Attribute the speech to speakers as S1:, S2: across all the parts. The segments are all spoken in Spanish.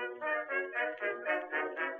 S1: Thank you.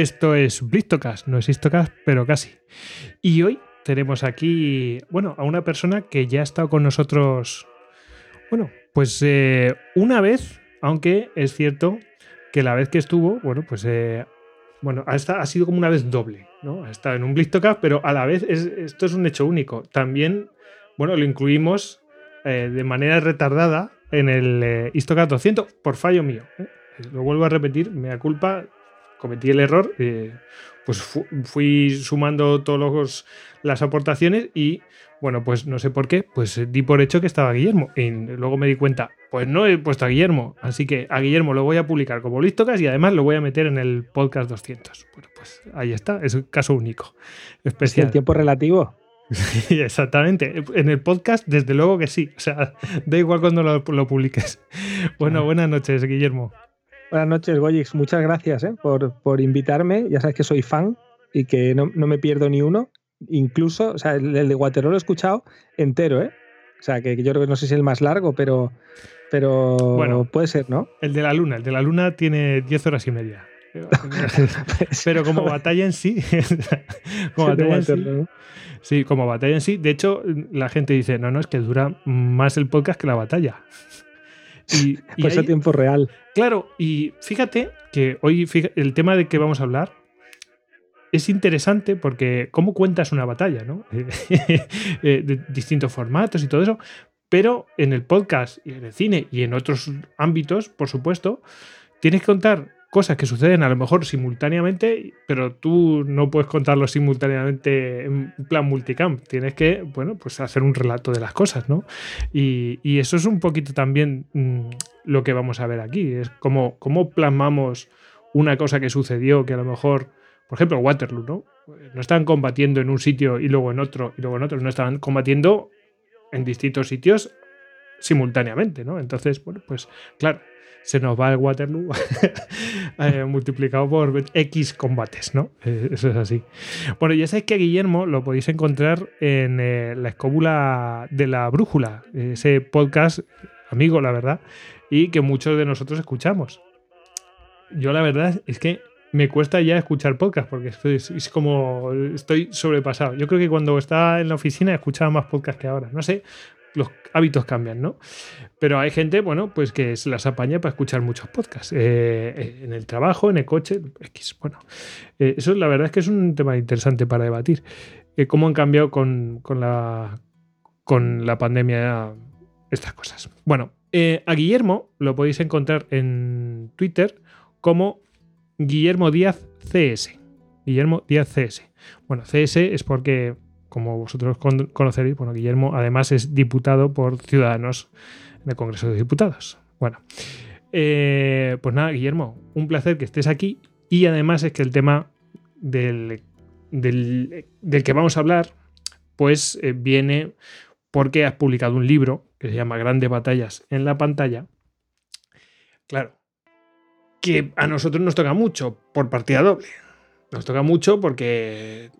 S2: Esto es Blistocast, no es Histocast, pero casi. Y hoy tenemos aquí, bueno, a una persona que ya ha estado con nosotros, bueno, pues eh, una vez, aunque es cierto que la vez que estuvo, bueno, pues, eh, bueno, ha, sido como una vez doble, ¿no? Ha estado en un Blistocast, pero a la vez es- esto es un hecho único. También, bueno, lo incluimos eh, de manera retardada en el Histocast 200 por fallo mío. Lo vuelvo a repetir, me da culpa, cometí el error, eh, pues fu- fui sumando todas las aportaciones y, bueno, pues no sé por qué, pues di por hecho que estaba Guillermo. Y luego me di cuenta, pues no he puesto a Guillermo, así que a Guillermo lo voy a publicar como Listocas y además lo voy a meter en el podcast 200. Bueno, pues ahí está, es un caso único,
S3: Es
S2: especial.
S3: el tiempo relativo.
S2: Sí, exactamente. En el podcast, desde luego que sí. O sea, da igual cuando lo, lo publiques. Bueno, buenas noches, Guillermo.
S3: Buenas noches, Goyix. Muchas gracias ¿eh? por, por invitarme. Ya sabes que soy fan y que no, no me pierdo ni uno. Incluso, o sea, el, el de Waterloo lo he escuchado entero, ¿eh? O sea, que yo creo que no sé si es el más largo, pero, pero
S2: Bueno.
S3: puede ser, ¿no?
S2: El de la luna. El de la luna tiene 10 horas y media. Pero como batalla en sí. como batalla en sí. Sí, como batalla en sí. De hecho, la gente dice, no, no, es que dura más el podcast que la batalla. Y, y
S3: Pues a tiempo real.
S2: Claro, y fíjate que hoy el tema de que vamos a hablar es interesante porque cómo cuentas una batalla, ¿no? Eh, de distintos formatos y todo eso, pero en el podcast y en el cine y en otros ámbitos, por supuesto, tienes que contar cosas que suceden a lo mejor simultáneamente, pero tú no puedes contarlo simultáneamente en plan multicam. Tienes que, bueno, pues hacer un relato de las cosas, ¿no? Y, eso es un poquito también mm, lo que vamos a ver aquí. Es como cómo plasmamos una cosa que sucedió que a lo mejor, por ejemplo, Waterloo, ¿no? No estaban combatiendo en un sitio y luego en otro y luego en otro, no estaban combatiendo en distintos sitios simultáneamente, ¿no? Entonces, bueno, pues claro, se nos va el Waterloo eh, multiplicado por X combates, ¿no? Eh, Eso es así. Bueno, ya sabéis que Guillermo lo podéis encontrar en eh, la escóbula de la brújula, ese podcast amigo, la verdad, y que muchos de nosotros escuchamos. Yo la verdad es que me cuesta ya escuchar podcast porque estoy, es como estoy sobrepasado. Yo creo que cuando estaba en la oficina escuchaba más podcast que ahora. No sé, los hábitos cambian, ¿no? Pero hay gente, bueno, pues que se las apaña para escuchar muchos podcasts. Eh, eh, en el trabajo, en el coche, X. Bueno, eh, eso la verdad es que es un tema interesante para debatir. Cómo han cambiado con, con la, con la pandemia estas cosas. Bueno, a Guillermo lo podéis encontrar en Twitter como Guillermo Díaz CS. Guillermo Díaz CS. Bueno, CS es porque, como vosotros con- conoceréis, bueno, Guillermo además es diputado por Ciudadanos en el Congreso de Diputados. Bueno, eh, pues nada, Guillermo, un placer que estés aquí y además es que el tema del, del, del que vamos a hablar, pues eh, viene porque has publicado un libro que se llama Grandes Batallas en la pantalla. Claro, que a nosotros nos toca mucho por partida doble. Nos toca mucho porque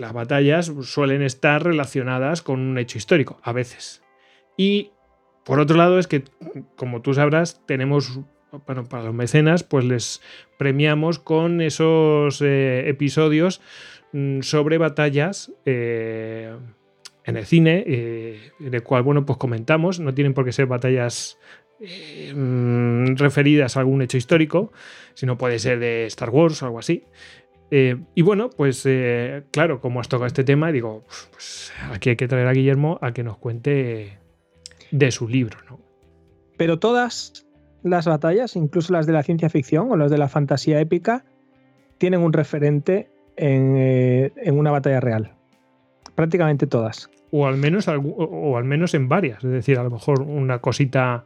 S2: las batallas suelen estar relacionadas con un hecho histórico, a veces. Y por otro lado es que, como tú sabrás, tenemos, bueno, para los mecenas, pues les premiamos con esos eh, episodios mm, sobre batallas eh, en el cine, eh, en el cual, bueno, pues comentamos, no tienen por qué ser batallas eh, mm, referidas a algún hecho histórico, sino puede ser de Star Wars o algo así. Eh, y bueno, pues eh, claro, como has tocado este tema, digo, pues aquí hay que traer a Guillermo a que nos cuente de su libro, ¿no?
S3: Pero todas las batallas, incluso las de la ciencia ficción o las de la fantasía épica, tienen un referente en, en una batalla real. Prácticamente todas.
S2: O al, menos, o al menos en varias. Es decir, a lo mejor una cosita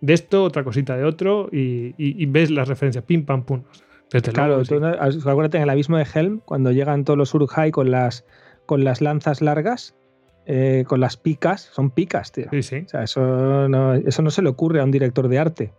S2: de esto, otra cosita de otro, y, ves las referencias, pim, pam, pum.
S3: Claro, tú, acuérdate en el abismo de Helm, cuando llegan todos los Uruk-hai con las, con las lanzas largas, eh, con las picas, son picas, tío.
S2: Sí, sí.
S3: O sea, eso no, eso no se le ocurre a un director de arte.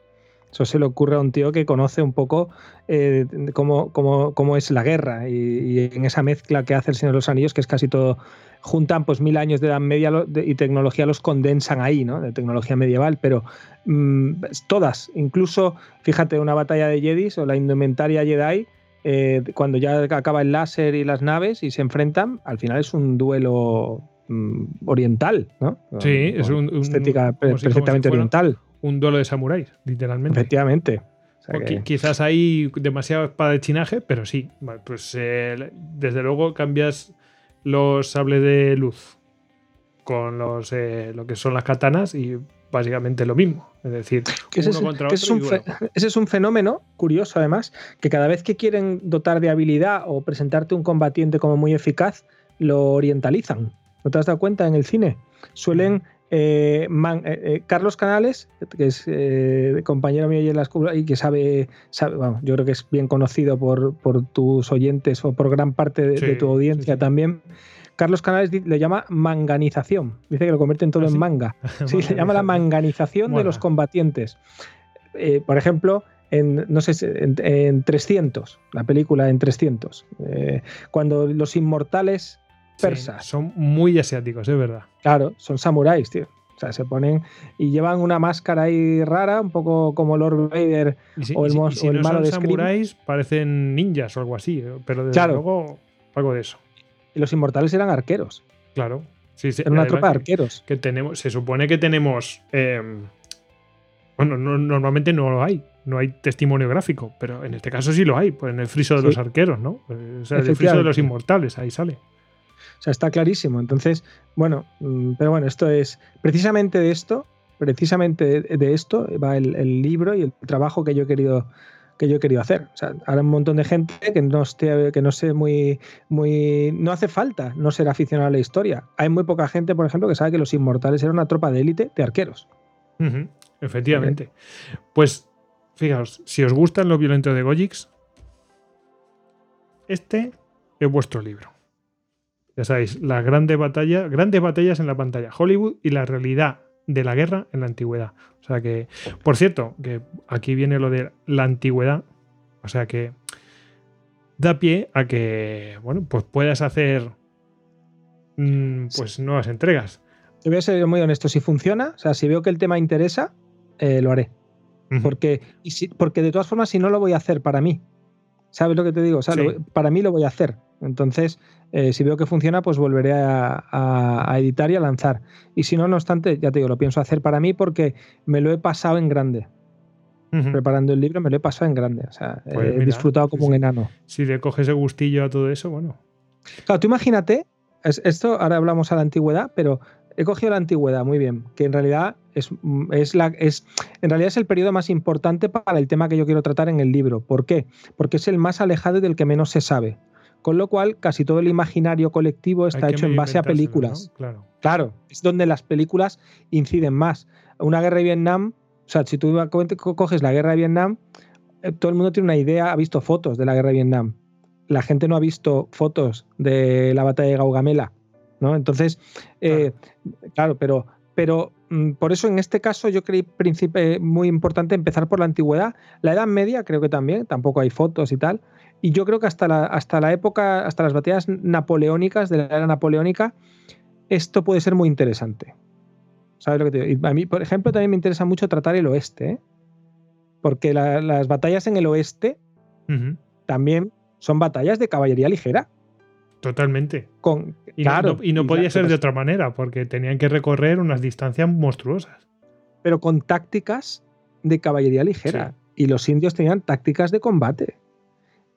S3: Eso se le ocurre a un tío que conoce un poco eh, cómo, cómo, es la guerra y, y, en esa mezcla que hace el Señor de los Anillos, que es casi todo juntan pues mil años de edad media y tecnología los condensan ahí, ¿no? De tecnología medieval, pero mm, todas, incluso, fíjate, una batalla de Jedis o la indumentaria Jedi, eh, cuando ya acaba el láser y las naves y se enfrentan, al final es un duelo mm, oriental, ¿no?
S2: Sí, es un,
S3: estética perfectamente oriental.
S2: Un duelo de samuráis, literalmente.
S3: Efectivamente.
S2: Quizás hay demasiado espadachinaje, pero sí, pues eh, desde luego cambias los sables de luz con los, eh, lo que son las katanas y básicamente lo mismo. Es decir,
S3: ese,
S2: uno contra otro
S3: es un ese es un fenómeno curioso, además, que cada vez que quieren dotar de habilidad o presentarte un combatiente como muy eficaz, lo orientalizan. ¿No te has dado cuenta en el cine? Suelen. Eh, eh, Carlos Canales, que es compañero mío en la escuela y que sabe, sabe yo creo que es bien conocido por, por, tus oyentes o por gran parte de, tu audiencia también. Carlos Canales le llama manganización. Dice que lo convierten todo ¿Ah, en manga. Sí, se llama la manganización de los combatientes. Eh, por ejemplo, en, no sé, en, 300, la película en 300, eh, cuando los inmortales persas.
S2: son muy asiáticos, es verdad.
S3: Claro, son samuráis, tío. O sea, se ponen y llevan una máscara ahí rara, un poco como Lord Vader o el, o el malo de
S2: samuráis parecen ninjas o algo así, eh, pero desde
S3: claro.
S2: luego algo de eso.
S3: Y los inmortales eran arqueros.
S2: Claro. Sí,
S3: Era una tropa de arqueros.
S2: Que, tenemos, se supone que tenemos. Em, bueno, normalmente no lo hay. No hay testimonio gráfico, pero en este caso sí lo hay, pues en el friso de los arqueros, ¿no? O sea, el friso de los inmortales, ahí sale.
S3: O sea, está clarísimo. Entonces, bueno, mm, pero bueno, esto es precisamente de esto, precisamente de esto va el libro y el trabajo que yo he querido que yo he querido hacer. O sea, ahora un montón de gente que no esté, que no sé muy, muy. No hace falta no ser aficionado a la historia. Hay muy poca gente, por ejemplo, que sabe que los inmortales eran una tropa de élite de arqueros.
S2: Efectivamente. Pues, fijaos, si os gustan los violentos de Gojix, este es vuestro libro. Ya sabéis, las grandes batallas, grandes batallas en la pantalla, Hollywood y la realidad de la guerra en la antigüedad. O sea que, por cierto, que aquí viene lo de la antigüedad. O sea que da pie a que, bueno, pues puedas hacer mm, pues nuevas entregas.
S3: Te voy a ser muy honesto, si funciona, o sea, si veo que el tema interesa, eh, lo haré. porque, y si, porque de todas formas, si no lo voy a hacer para mí, ¿sabes lo que te digo? O sea, para mí lo voy a hacer. Entonces, eh, si veo que funciona, pues volveré a, editar y a lanzar. Y si no, no obstante, ya te digo, lo pienso hacer para mí porque me lo he pasado en grande. Preparando el libro me lo he pasado en grande. O sea, pues he disfrutado como un enano.
S2: Si le coges el gustillo a todo eso, bueno.
S3: Claro, tú imagínate, esto ahora hablamos a la antigüedad, pero he cogido la antigüedad, muy bien, que en realidad es, es, la, es, en realidad es el periodo más importante para el tema que yo quiero tratar en el libro. ¿Por qué? Porque es el más alejado y del que menos se sabe. Con lo cual, casi todo el imaginario colectivo está hecho en base a películas.
S2: Claro.
S3: claro, es donde las películas inciden más. Una guerra de Vietnam, o sea, si tú coges la guerra de Vietnam, eh, todo el mundo tiene una idea, ha visto fotos de la guerra de Vietnam. La gente no ha visto fotos de la batalla de Gaugamela, ¿no? Entonces, eh, claro, pero, pero mm, por eso en este caso yo creí muy importante empezar por la antigüedad. La Edad Media creo que también, tampoco hay fotos y tal. Y yo creo que hasta la, hasta la época, hasta las batallas napoleónicas, de la era napoleónica, esto puede ser muy interesante. ¿Sabes lo que te digo? a mí, por ejemplo, también me interesa mucho tratar el oeste, ¿eh? porque las batallas en el oeste también son batallas de caballería ligera.
S2: Totalmente.
S3: Con,
S2: y, no, y no, podía ser de otra manera, porque tenían que recorrer unas distancias monstruosas.
S3: Pero con tácticas de caballería ligera y los indios tenían tácticas de combate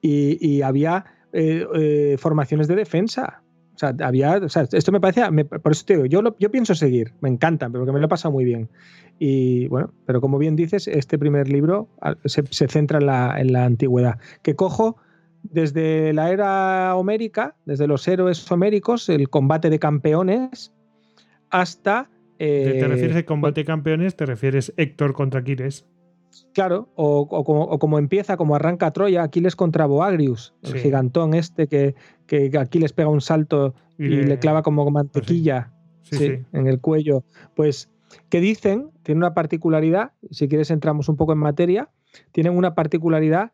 S3: y, había eh, eh, formaciones de defensa. O sea, había, o sea, esto me parece, por eso te digo, yo, yo pienso seguir, me encanta, porque me lo he pasado muy bien. Y bueno, pero como bien dices, este primer libro se, centra en la, en la, antigüedad, que cojo desde la era homérica, desde los héroes homéricos, el combate de campeones, hasta...
S2: ¿Te, ¿Te refieres a eh, combate de campeones? ¿Te refieres Héctor contra Aquiles?
S3: Claro, o, como, empieza, como arranca Troya, Aquiles contra Boagrius, el gigantón este que, que, Aquiles pega un salto y, le, clava como mantequilla en el cuello. Pues, que dicen, tiene una particularidad, si quieres entramos un poco en materia, tienen una particularidad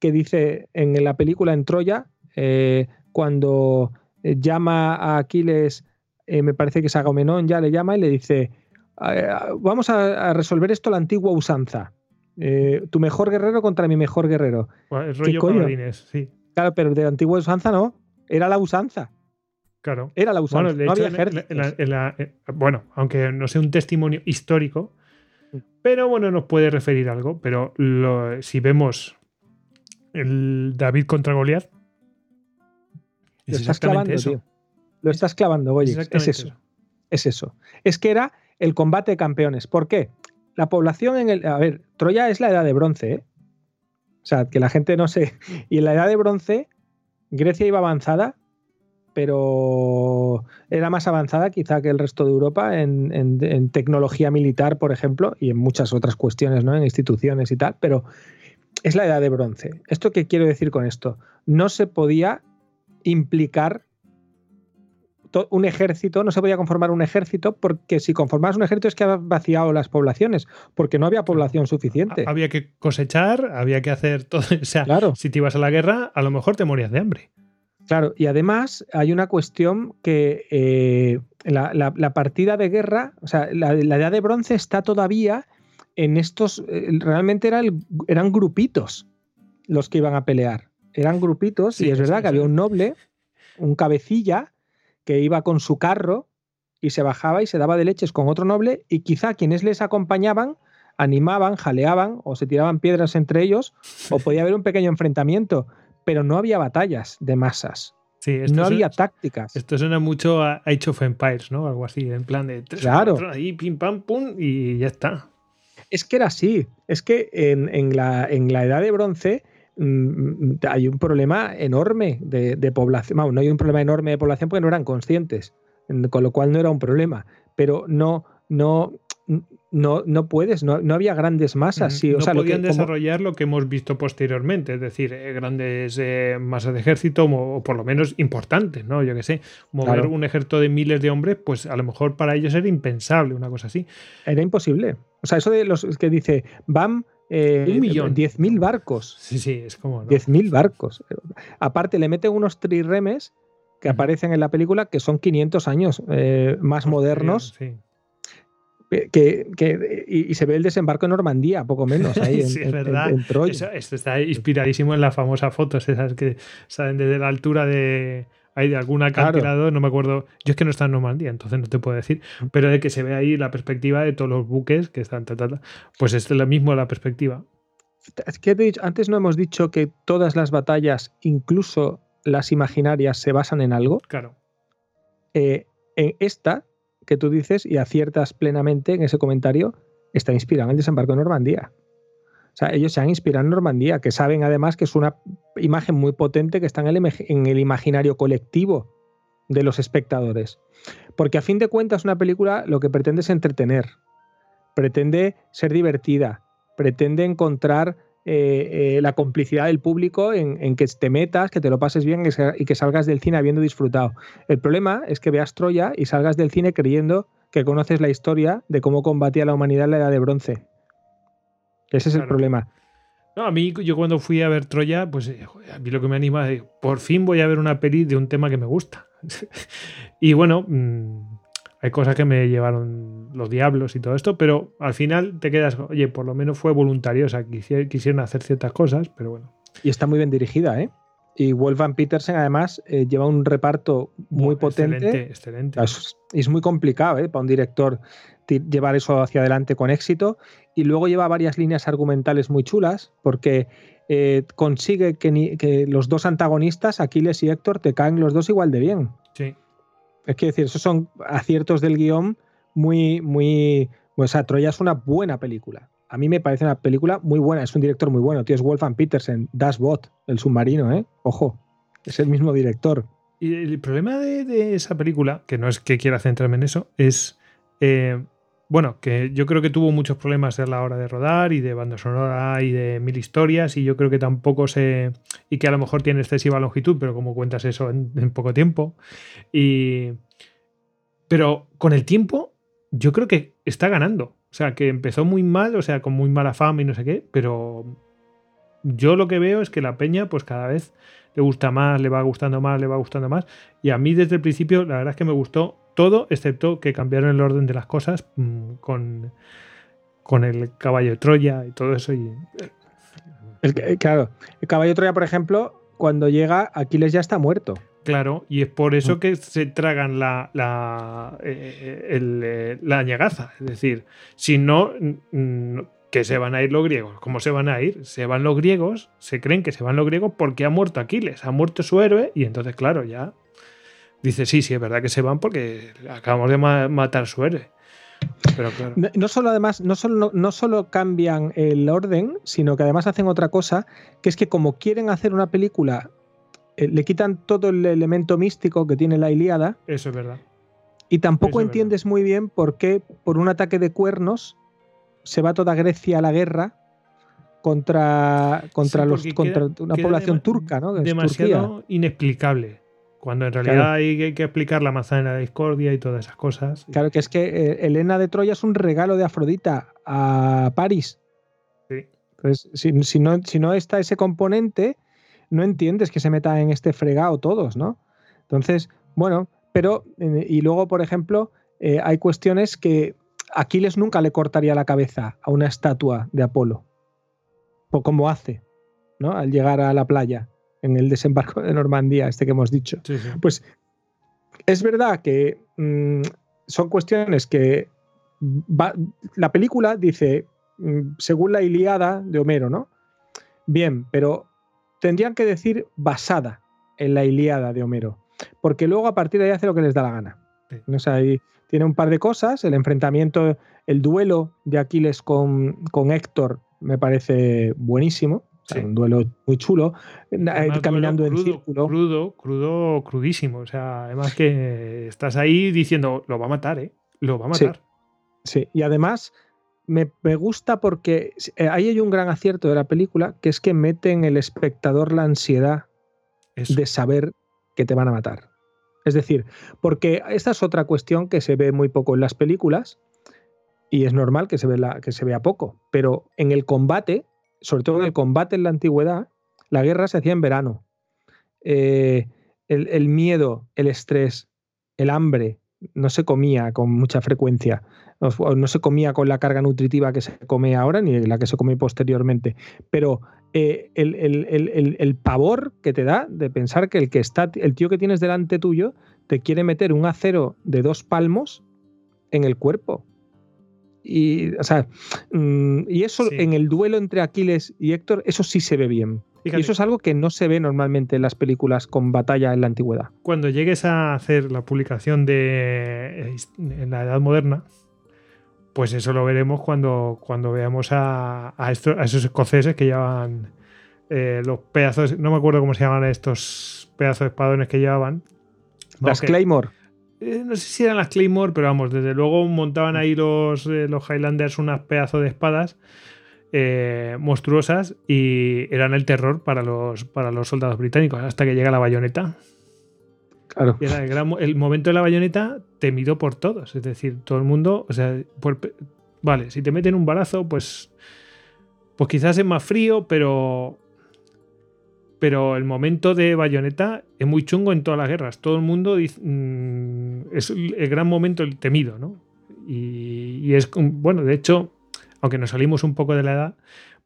S3: que dice en la película en Troya, eh, cuando eh, llama a Aquiles, eh, me parece que es Agamenón, ya le llama y le dice, vamos a resolver esto la antigua usanza eh, tu mejor guerrero contra mi mejor guerrero.
S2: el rollo sí.
S3: Claro, pero de antigua usanza no. Era la usanza.
S2: Claro.
S3: Era la usanza. Bueno, no había
S2: eh, bueno, aunque no sea un testimonio histórico, pero bueno, nos puede referir algo. Pero si vemos el David contra Goliat,
S3: lo estás clavando, Tío. Lo estás clavando, oye. Es eso. Es eso. Es que era el combate de campeones. ¿Por qué? La población en el. A ver, Troya es la edad de bronce, ¿eh? O sea, que la gente no sé. Y en la edad de bronce, Grecia iba avanzada, pero era más avanzada quizá que el resto de Europa en, tecnología militar, por ejemplo, y en muchas otras cuestiones, ¿no? En instituciones y tal, pero es la edad de bronce. ¿Esto qué quiero decir con esto? No se podía implicar un ejército, no se podía conformar un ejército porque si conformas un ejército es que había vaciado las poblaciones, porque no había población suficiente.
S2: Había que cosechar, había que hacer todo. O sea, si te ibas a la guerra, a lo mejor te morías de hambre.
S3: Claro, y además hay una cuestión que eh, la, partida de guerra, o sea, la, edad de bronce está todavía en estos, eh, realmente eran grupitos los que iban a pelear. Eran grupitos, y es verdad que había un noble, un cabecilla, que iba con su carro y se bajaba y se daba de leches con otro noble y quizá quienes les acompañaban animaban, jaleaban o se tiraban piedras entre ellos o podía haber un pequeño enfrentamiento, pero no había batallas de masas. Sí, no había tácticas.
S2: Esto suena mucho a Age of Empires, ¿no? Algo así, en plan de tres, claro. ahí, pim, pam, pum, y ya está.
S3: Es que era así. Es que en, la, en la edad de bronce hay un problema enorme de, población. no hay un problema enorme de población porque no eran conscientes, con lo cual no era un problema. Pero no, no, no, no puedes, no, no había grandes masas. Sí,
S2: no podían desarrollar lo que hemos visto posteriormente, es decir, eh, grandes eh, masas de ejército, o por lo menos importantes, ¿no? Yo que sé, mover un ejército de miles de hombres, pues a lo mejor para ellos era impensable una cosa así.
S3: Era imposible. O sea, eso de los que dice, van eh, un millón. 10.000 barcos.
S2: Sí, sí, es como. ¿no?
S3: 10.000 barcos. Aparte, le meten unos triremes que aparecen en la película que son 500 años eh, más modernos. Sí. Que, que, y, se ve el desembarco en Normandía, poco menos, ahí
S2: sí, es verdad. esto está inspiradísimo en las famosas fotos, esas que salen desde la altura de, hay de algún acantilado, no me acuerdo. Yo es que no está en Normandía, entonces no te puedo decir. Pero de que se ve ahí la perspectiva de todos los buques que están. pues es lo mismo la perspectiva.
S3: Antes no hemos dicho que todas las batallas, incluso las imaginarias, se basan en algo.
S2: Claro.
S3: Eh, en esta que tú dices y aciertas plenamente en ese comentario, está inspirada en el desembarco de Normandía. O sea, ellos se han inspirado en Normandía, que saben además que es una imagen muy potente que está en el, imaginario colectivo de los espectadores. Porque a fin de cuentas una película lo que pretende es entretener, pretende ser divertida, pretende encontrar eh, eh, la complicidad del público en, que te metas, que te lo pases bien y que salgas del cine habiendo disfrutado. El problema es que veas Troya y salgas del cine creyendo que conoces la historia de cómo combatía la humanidad en la edad de bronce. Ese es el problema.
S2: No, a mí, yo cuando fui a ver Troya, pues eh, a mí lo que me anima es, por fin voy a ver una peli de un tema que me gusta. y bueno, mm, hay cosas que me llevaron los diablos y todo esto, pero al final te quedas, oye, por lo menos fue voluntario, o sea, quisieron hacer ciertas cosas, pero bueno.
S3: Y está muy bien dirigida, ¿eh? Y Wolfgang Petersen además eh, lleva un reparto muy potente.
S2: Excelente, excelente.
S3: Es, es, muy complicado ¿eh? para un director llevar eso hacia adelante con éxito. Y luego lleva varias líneas argumentales muy chulas, porque eh, consigue que, que, los dos antagonistas, Aquiles y Héctor, te caen los dos igual de bien.
S2: Sí.
S3: Es que decir, esos son aciertos del guion muy, muy. O sea, Troya es una buena película. A mí me parece una película muy buena, es un director muy bueno, tío, es Wolfgang Petersen, Das Boot, el submarino, ¿eh? Ojo, es el mismo director.
S2: Y el problema de, esa película, que no es que quiera centrarme en eso, es. Eh, bueno, que yo creo que tuvo muchos problemas a la hora de rodar y de banda sonora y de mil historias y yo creo que tampoco se... y que a lo mejor tiene excesiva longitud, pero como cuentas eso en, en poco tiempo. Y... Pero con el tiempo yo creo que está ganando. O sea, que empezó muy mal, o sea, con muy mala fama y no sé qué, pero yo lo que veo es que la peña pues cada vez le gusta más, le va gustando más, le va gustando más. Y a mí desde el principio la verdad es que me gustó todo, excepto que cambiaron el orden de las cosas mm, con, con el caballo de Troya y todo eso. Y...
S3: El, claro, el caballo de Troya, por ejemplo, cuando llega, Aquiles ya está muerto.
S2: Claro, y es por eso mm. que se tragan la, la, eh, eh, la ñagaza. Es decir, si no, que se van a ir los griegos. ¿Cómo se van a ir? Se van los griegos, se creen que se van los griegos porque ha muerto Aquiles, ha muerto su héroe y entonces, claro, ya dice, sí, sí, es verdad que se van porque acabamos de matar su héroe. Pero claro.
S3: no, solo además, no solo, no solo cambian el orden, sino que además hacen otra cosa, que es que como quieren hacer una película, eh, le quitan todo el elemento místico que tiene la Ilíada.
S2: Eso es verdad.
S3: Y tampoco entiendes muy bien por qué por un ataque de cuernos se va toda Grecia a la guerra contra, contra, los, contra una población turca, ¿no?
S2: demasiado inexplicable. Cuando en realidad hay, que explicar la manzana de la discordia y todas esas cosas.
S3: Claro, que es que eh, Elena de Troya es un regalo de Afrodita a París.
S2: Sí.
S3: Entonces, si, no, si no está ese componente, no entiendes que se meta en este fregado todos, ¿no? Entonces, bueno, pero, eh, y luego, por ejemplo, eh, hay cuestiones que Aquiles nunca le cortaría la cabeza a una estatua de Apolo, o como hace, ¿no? Al llegar a la playa, en el desembarco de Normandía, este que hemos dicho. Pues es verdad que mm, son cuestiones que la película dice, mm, según la Iliada de Homero, ¿no? Bien, pero tendrían que decir basada en la Iliada de Homero, porque luego a partir de ahí hace lo que les da la gana. O sea, ahí tiene un par de cosas. El enfrentamiento, el duelo de Aquiles con, con Héctor me parece buenísimo. Un duelo muy chulo, caminando en círculo.
S2: Crudo, crudo, crudísimo. O sea, además que estás ahí diciendo, lo va a matar, ¿eh? Lo va a matar.
S3: Sí, y además me, gusta porque eh, ahí hay un gran acierto de la película, que es que mete en el espectador la ansiedad de saber que te van a matar. Es decir, porque esta es otra cuestión que se ve muy poco en las películas y es normal que se, que se vea poco, pero en el combate, sobre todo en el combate en la antigüedad, la guerra se hacía en verano. Eh, el, miedo, el estrés, el hambre, no se comía con mucha frecuencia, no, se comía con la carga nutritiva que se come ahora ni la que se come posteriormente, pero eh, el, pavor que te da de pensar que el que está, el tío que tienes delante tuyo, te quiere meter un acero de dos palmos en el cuerpo. Y, o sea, mm, y eso en el duelo entre Aquiles y Héctor, eso sí se ve bien. Y eso es algo que no se ve normalmente en las películas con batalla en la antigüedad.
S2: Cuando llegues a hacer la publicación de en la Edad Moderna, pues eso lo veremos cuando, cuando veamos a, a, esos escoceses que llevan eh, los pedazos, no me acuerdo cómo se llaman estos pedazos de espadones que llevaban.
S3: Las Claymore.
S2: Eh, no sé si eran las Claymore, pero vamos, desde luego montaban ahí los, eh, los Highlanders unas pedazos de espadas monstruosas y eran el terror para los, para los soldados británicos hasta que llega la bayoneta. el, momento de la bayoneta temido por todos. Es decir, todo el mundo. O sea, vale, si te meten un balazo, pues. Pues quizás es más frío, pero. Pero el momento de bayoneta es muy chungo en todas las guerras. Todo el mundo mm, es el gran momento, el temido, ¿no? Y, es. Bueno, de hecho, aunque nos salimos un poco de la edad,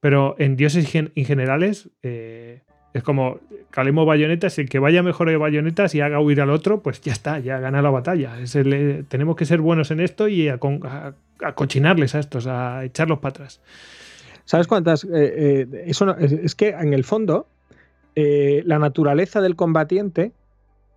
S2: pero en dioses en generales. Eh, Es como, calemos bayonetas, el que vaya mejor de bayonetas y haga huir al otro, pues ya está, ya gana la batalla. Eh, tenemos que ser buenos en esto y a, a- cochinarles a estos, a echarlos para atrás.
S3: ¿Sabes cuántas? eh, eso es que en el fondo, eh, la naturaleza del combatiente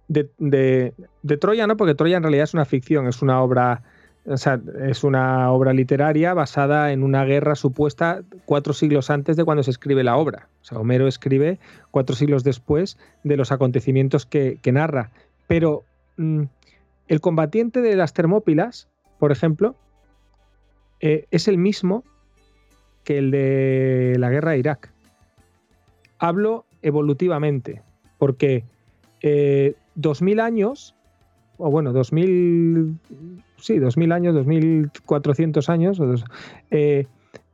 S3: de, Troya, no, porque Troya en realidad es una ficción, es una obra, o sea, es una obra literaria basada en una guerra supuesta cuatro siglos antes de cuando se escribe la obra. O sea, Homero escribe cuatro siglos después de los acontecimientos que, que narra. Pero mm, el combatiente de las Termópilas, por ejemplo, eh, es el mismo que el de la guerra de Irak. Hablo evolutivamente, porque eh, 2000 años, o bueno, 2000, sí, 2000 años, 2400 años, eh,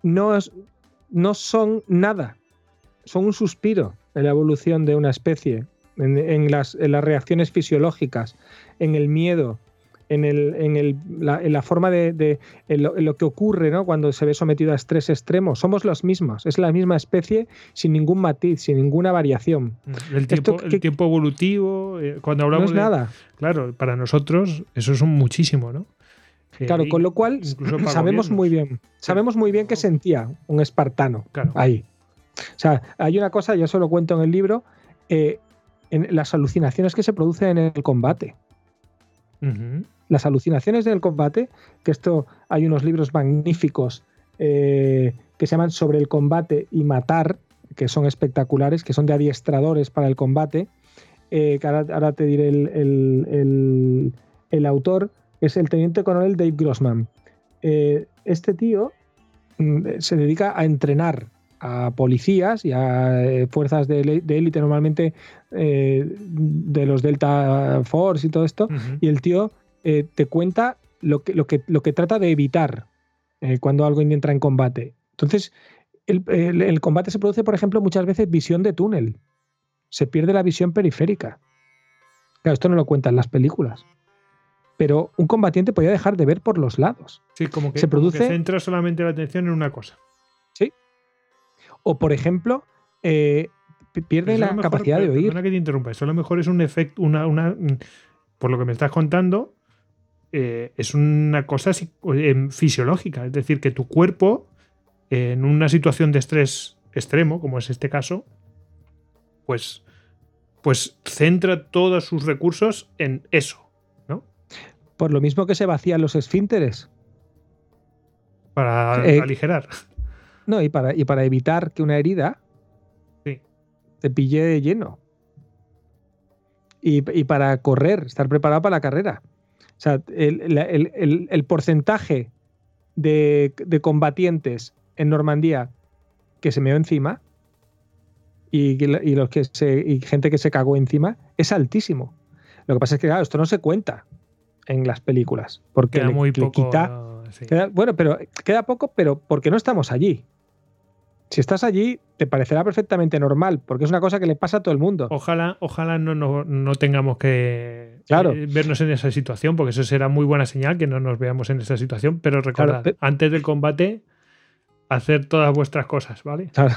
S3: no, no son nada, son un suspiro en la evolución de una especie, en las, en las reacciones fisiológicas, en el miedo, en, el, en, el- la, en la forma de, de- en lo, en lo que ocurre ¿no? cuando se ve sometido a estrés extremo. Somos los mismos, es la misma especie sin ningún matiz, sin ninguna variación.
S2: El tiempo,
S3: ¿qué-
S2: el tiempo evolutivo, eh, cuando
S3: No
S2: hablamos
S3: es
S2: de-
S3: nada.
S2: Claro, para nosotros eso es un muchísimo, ¿no?
S3: Claro, con lo cual sabemos
S2: gobiernos.
S3: muy bien, sabemos muy bien qué sentía un espartano
S2: Claro.
S3: ahí. O sea, hay una cosa, yo se lo cuento en el libro, eh, en las alucinaciones que se producen en el combate.
S2: Ujú.
S3: Las alucinaciones del combate, que esto hay unos libros magníficos eh, que se llaman Sobre el combate y matar, que son espectaculares, que son de adiestradores para el combate. eh, que ahora, ahora te diré el, el- el- el autor, es el teniente coronel Dave Grossman. Eh, este tío mm, se dedica a entrenar a policías y a fuerzas de élite, normalmente eh, de los Delta Force y todo esto, y el tío eh, te cuenta lo que, lo, que, lo que trata de evitar eh, cuando algo entra en combate. Entonces, el, el- el combate se produce, por ejemplo, muchas veces visión de túnel. Se pierde la visión periférica. Claro, esto no lo cuentan las películas. Pero un combatiente podía dejar de ver por los lados.
S2: Sí, como que,
S3: se
S2: como que
S3: produce-
S2: centra solamente la atención en una cosa.
S3: O, por ejemplo, eh, pi- pierde la
S2: mejor-
S3: capacidad de oír.
S2: Que te interrumpa. Eso a lo mejor es un efecto, una, una, mm, por lo que me estás contando, eh, es una cosa eh, fisiológica. Es decir, que tu cuerpo, en una situación de estrés extremo, como es este caso, pues, pues centra todos sus recursos en eso, ¿no?
S3: Por lo mismo que se vacían los esfínteres.
S2: Para
S3: Eh,
S2: aligerar.
S3: No, y para, y para evitar que una herida
S2: Sí.
S3: te pille de lleno. Y, y para correr, estar preparado para la carrera. O sea, el, el- el- el porcentaje de, de combatientes en Normandía que se meó encima y, y los que se, y gente que se cagó encima es altísimo. Lo que pasa es que, claro, esto no se cuenta en las películas. Porque
S2: Queda
S3: le-
S2: muy
S3: le
S2: poco.
S3: quita,
S2: ¿no? Sí.
S3: Queda- bueno, pero queda poco, pero porque no estamos allí. Si estás allí, te parecerá perfectamente normal, porque es una cosa que le pasa a todo el mundo.
S2: Ojalá, ojalá no, no, no tengamos que
S3: Claro.
S2: eh, vernos en esa situación, porque eso será muy buena señal que no nos veamos en esa situación. Pero recordad, antes del combate, hacer todas vuestras cosas, ¿vale?
S3: Claro.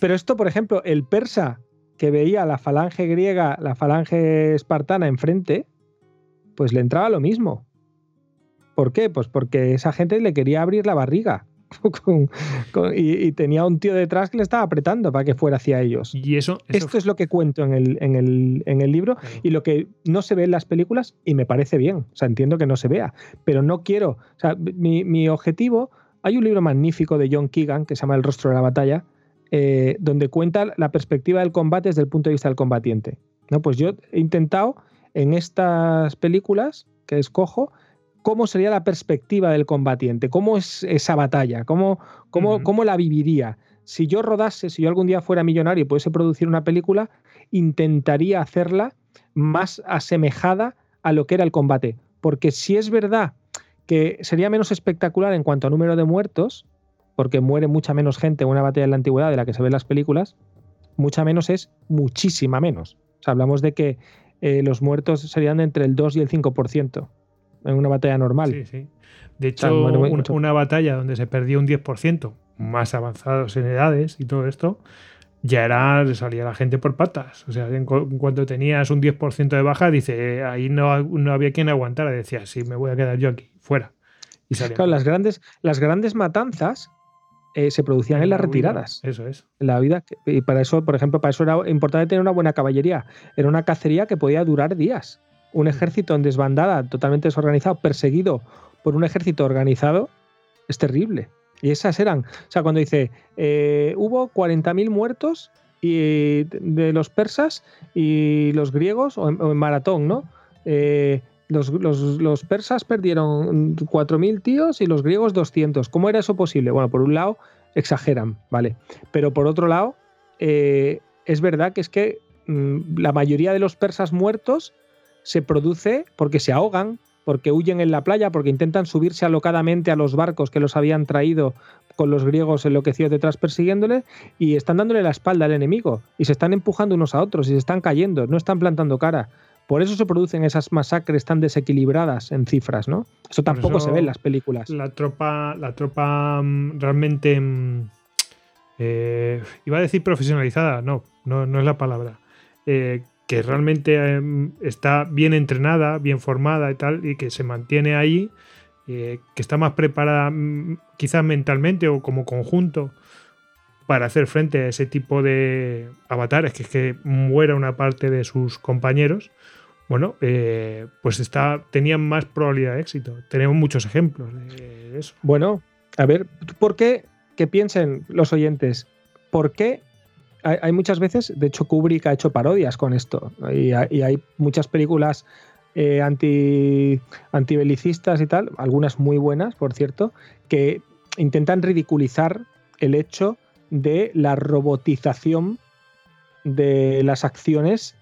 S3: Pero esto, por ejemplo, el persa que veía la falange griega, la falange espartana enfrente, pues le entraba lo mismo. ¿Por qué? Pues porque esa gente le quería abrir la barriga. con- con- y, y tenía un tío detrás que le estaba apretando para que fuera hacia ellos.
S2: Y eso, eso
S3: Esto es lo que cuento en el, en el, en el libro
S2: claro.
S3: y lo que no se ve en las películas y me parece bien. O sea, entiendo que no se vea, pero no quiero. O sea, mi, mi objetivo. Hay un libro magnífico de John Keegan que se llama El rostro de la batalla, eh, donde cuenta la perspectiva del combate desde el punto de vista del combatiente. ¿no? Pues yo he intentado en estas películas que escojo cómo sería la perspectiva del combatiente, cómo es esa batalla, cómo, cómo, cómo la viviría. Si yo rodase, si yo algún día fuera millonario y pudiese producir una película, intentaría hacerla más asemejada a lo que era el combate. Porque si es verdad que sería menos espectacular en cuanto a número de muertos, porque muere mucha menos gente en una batalla en la antigüedad de la que se ve en las películas, mucha menos es muchísima menos. O sea, hablamos de que eh, los muertos serían entre el 2 y el 5% en una batalla normal.
S2: Sí, sí. De hecho,
S3: muere
S2: un-
S3: mucho.
S2: una batalla donde se perdió un 10%, más avanzados en edades y todo esto, ya era, salía la gente por patas. O sea, en, cuanto tenías un 10% de baja, dice, ahí no, no había quien aguantara. Decía, sí, me voy a quedar yo aquí, fuera.
S3: Y claro, las grandes, las grandes matanzas eh, se producían en, las retiradas.
S2: Eso es.
S3: En la vida. Y para eso, por ejemplo, para eso era importante tener una buena caballería. Era una cacería que podía durar días. Un mm. ejército en desbandada, totalmente desorganizado, perseguido por un ejército organizado, es terrible. Y esas eran. O sea, cuando dice, eh, hubo 40.000 muertos y, de los persas y los griegos, o en, maratón, ¿no? Eh, los, persas perdieron 4.000 tíos y los griegos 200. ¿Cómo era eso posible? Bueno, por un lado, exageran, ¿vale? Pero por otro lado, eh, es verdad que es que mm, la mayoría de los persas muertos se produce porque se ahogan, porque huyen en la playa, porque intentan subirse alocadamente a los barcos que los habían traído con los griegos enloquecidos detrás persiguiéndole y están dándole la espalda al enemigo y se están empujando unos a otros y se están cayendo, no están plantando cara. Por eso se producen esas masacres tan desequilibradas en cifras, ¿no? Eso tampoco se ve en las películas.
S2: La tropa, la tropa mm, realmente. Mm, eh, iba a decir profesionalizada, no, no, es la palabra. Eh, que realmente em, está bien entrenada, bien formada y tal, y que se mantiene ahí, eh, que está más preparada mm, quizás mentalmente o como conjunto para hacer frente a ese tipo de avatares, que es que muera una parte de sus compañeros, bueno, eh, pues está, tenían más probabilidad de éxito. Tenemos muchos ejemplos de eso.
S3: Bueno, a ver, ¿por qué? Que piensen los oyentes, ¿por qué? Hay, muchas veces, de hecho Kubrick ha hecho parodias con esto, y, hay muchas películas eh, anti, antibelicistas y tal, algunas muy buenas, por cierto, que intentan ridiculizar el hecho de la robotización de las acciones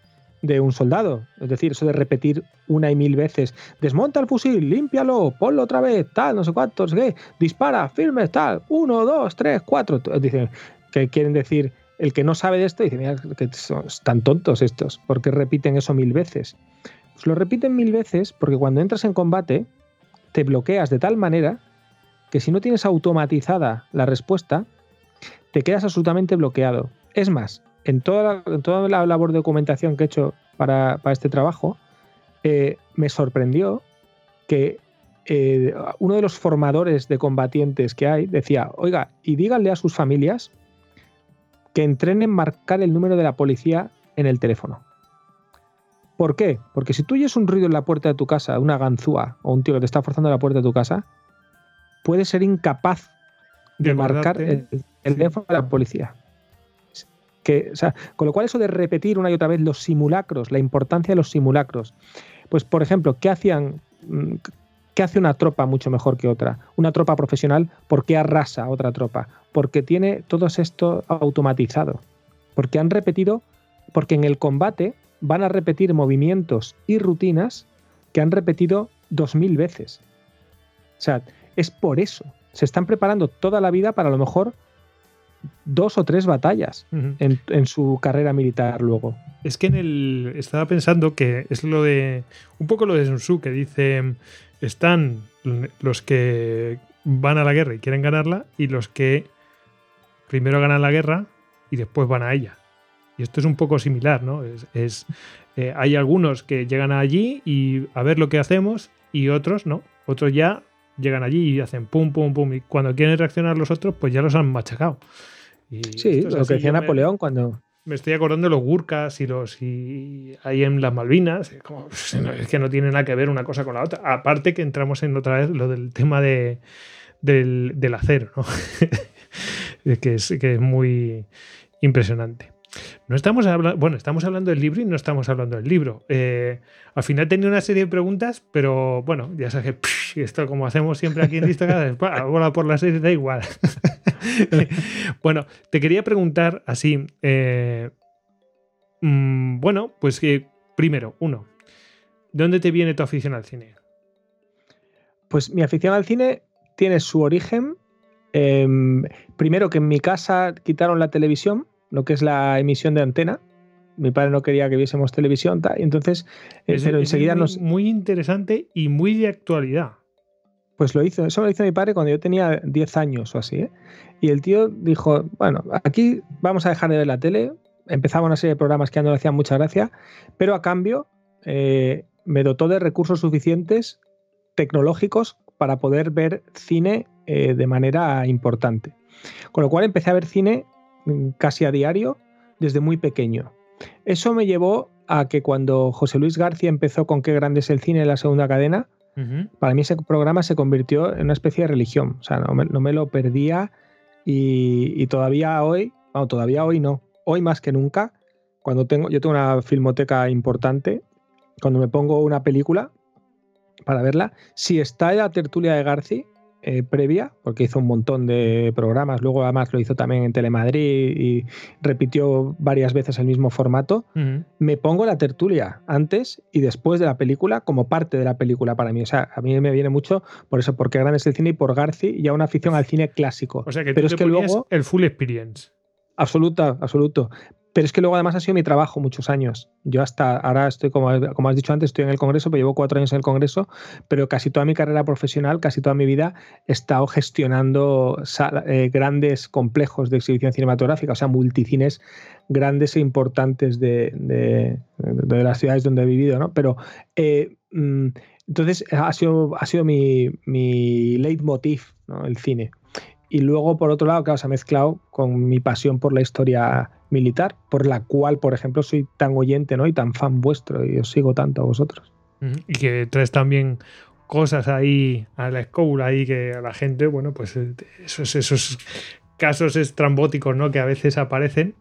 S3: de un soldado. Es decir, eso de repetir una y mil veces, desmonta el fusil, límpialo, ponlo otra vez, tal, no sé cuántos, dispara, firme, tal, uno, dos, tres, cuatro. Dicen que quieren decir, el que no sabe de esto dice, mira, que son, están tontos estos, porque repiten eso mil veces. Pues lo repiten mil veces porque cuando entras en combate, te bloqueas de tal manera que si no tienes automatizada la respuesta, te quedas absolutamente bloqueado. Es más, en toda la, toda la labor de documentación que he hecho para, este trabajo, eh, me sorprendió que eh, uno de los formadores de combatientes que hay decía, oiga, y díganle a sus familias que entrenen marcar el número de la policía en el teléfono. ¿Por qué? Porque si tú oyes un ruido en la puerta de tu casa, una ganzúa o un tío que te está forzando la puerta de tu casa, puedes ser incapaz de, marcar el, teléfono de la policía con lo cual eso de repetir una y otra vez los simulacros, la importancia de los simulacros. Pues, por ejemplo, ¿qué hacían? ¿Qué hace una tropa mucho mejor que otra? Una tropa profesional, ¿por qué arrasa a otra tropa? Porque tiene todo esto automatizado. Porque han repetido, porque en el combate van a repetir movimientos y rutinas que han repetido dos mil veces. O sea, es por eso. Se están preparando toda la vida para a lo mejor dos o tres batallas en, su carrera militar luego.
S2: Es que en el. Estaba pensando que es lo de. Un poco lo de Sun Tzu, que dice. Están los que van a la guerra y quieren ganarla, y los que primero ganan la guerra y después van a ella. Y esto es un poco similar, ¿no? Es, eh, hay algunos que llegan allí y a ver lo que hacemos, y otros no. Otros ya llegan allí y hacen pum, pum, pum. Y cuando quieren reaccionar los otros, pues ya los han machacado.
S3: sí, lo que decía Napoleón cuando.
S2: Me estoy acordando de los Gurkas y los y ahí en las Malvinas. es que no tiene nada que ver una cosa con la otra. Aparte que entramos en otra vez lo del tema de, del, del acero, ¿no? que, es, que es muy impresionante. No estamos hablando, bueno, estamos hablando del libro y no estamos hablando del libro. Eh, al final tenía una serie de preguntas, pero bueno, ya sabes que esto como hacemos siempre aquí en Instagram, bola por la serie, da igual. bueno, te quería preguntar así, eh, mm, bueno, pues que primero, uno, ¿de dónde te viene tu afición al cine?
S3: Pues mi afición al cine tiene su origen, em, primero que en mi casa quitaron la televisión lo que es la emisión de antena. Mi padre no quería que viésemos televisión, y entonces,
S2: eh, pero enseguida nos. Muy interesante y muy de actualidad.
S3: Pues lo hizo, eso lo hizo mi padre cuando yo tenía 10 años o así. ¿eh? Y el tío dijo, bueno, aquí vamos a dejar de ver la tele, empezaba una serie de programas que a no le hacían mucha gracia, pero a cambio eh, me dotó de recursos suficientes tecnológicos para poder ver cine eh, de manera importante. Con lo cual empecé a ver cine casi a diario desde muy pequeño. Eso me llevó a que cuando José Luis García empezó con Qué grande es el cine en la segunda cadena, para mí ese programa se convirtió en una especie de religión. O sea, no me, lo perdía y, todavía hoy, no, todavía hoy no, hoy más que nunca, cuando tengo, yo tengo una filmoteca importante, cuando me pongo una película para verla, si está en la tertulia de García, eh, previa, porque hizo un montón de programas, luego además lo hizo también en Telemadrid y repitió varias veces el mismo formato, me pongo la tertulia antes y después de la película como parte de la película para mí. O sea, a mí me viene mucho por eso, porque grande es el cine y por Garci y a una afición al cine clásico.
S2: O sea, que Pero es que luego el full experience.
S3: Absoluta, absoluto. Pero es que luego además ha sido mi trabajo muchos años. Yo hasta ahora estoy, como, has dicho antes, estoy en el Congreso, pero llevo cuatro años en el Congreso, pero casi toda mi carrera profesional, casi toda mi vida, he estado gestionando eh, grandes complejos de exhibición cinematográfica, o sea, multicines grandes e importantes de, de, las ciudades donde he vivido, ¿no? Pero eh, mm, entonces ha sido, ha sido mi, mi leitmotiv, ¿no? el cine. Y luego, por otro lado, claro, se ha mezclado con mi pasión por la historia militar, por la cual, por ejemplo, soy tan oyente ¿no? y tan fan vuestro y os sigo tanto a vosotros.
S2: Y que traes también cosas ahí a la escuela ahí que a la gente, bueno, pues eh, esos, esos casos estrambóticos ¿no? que a veces aparecen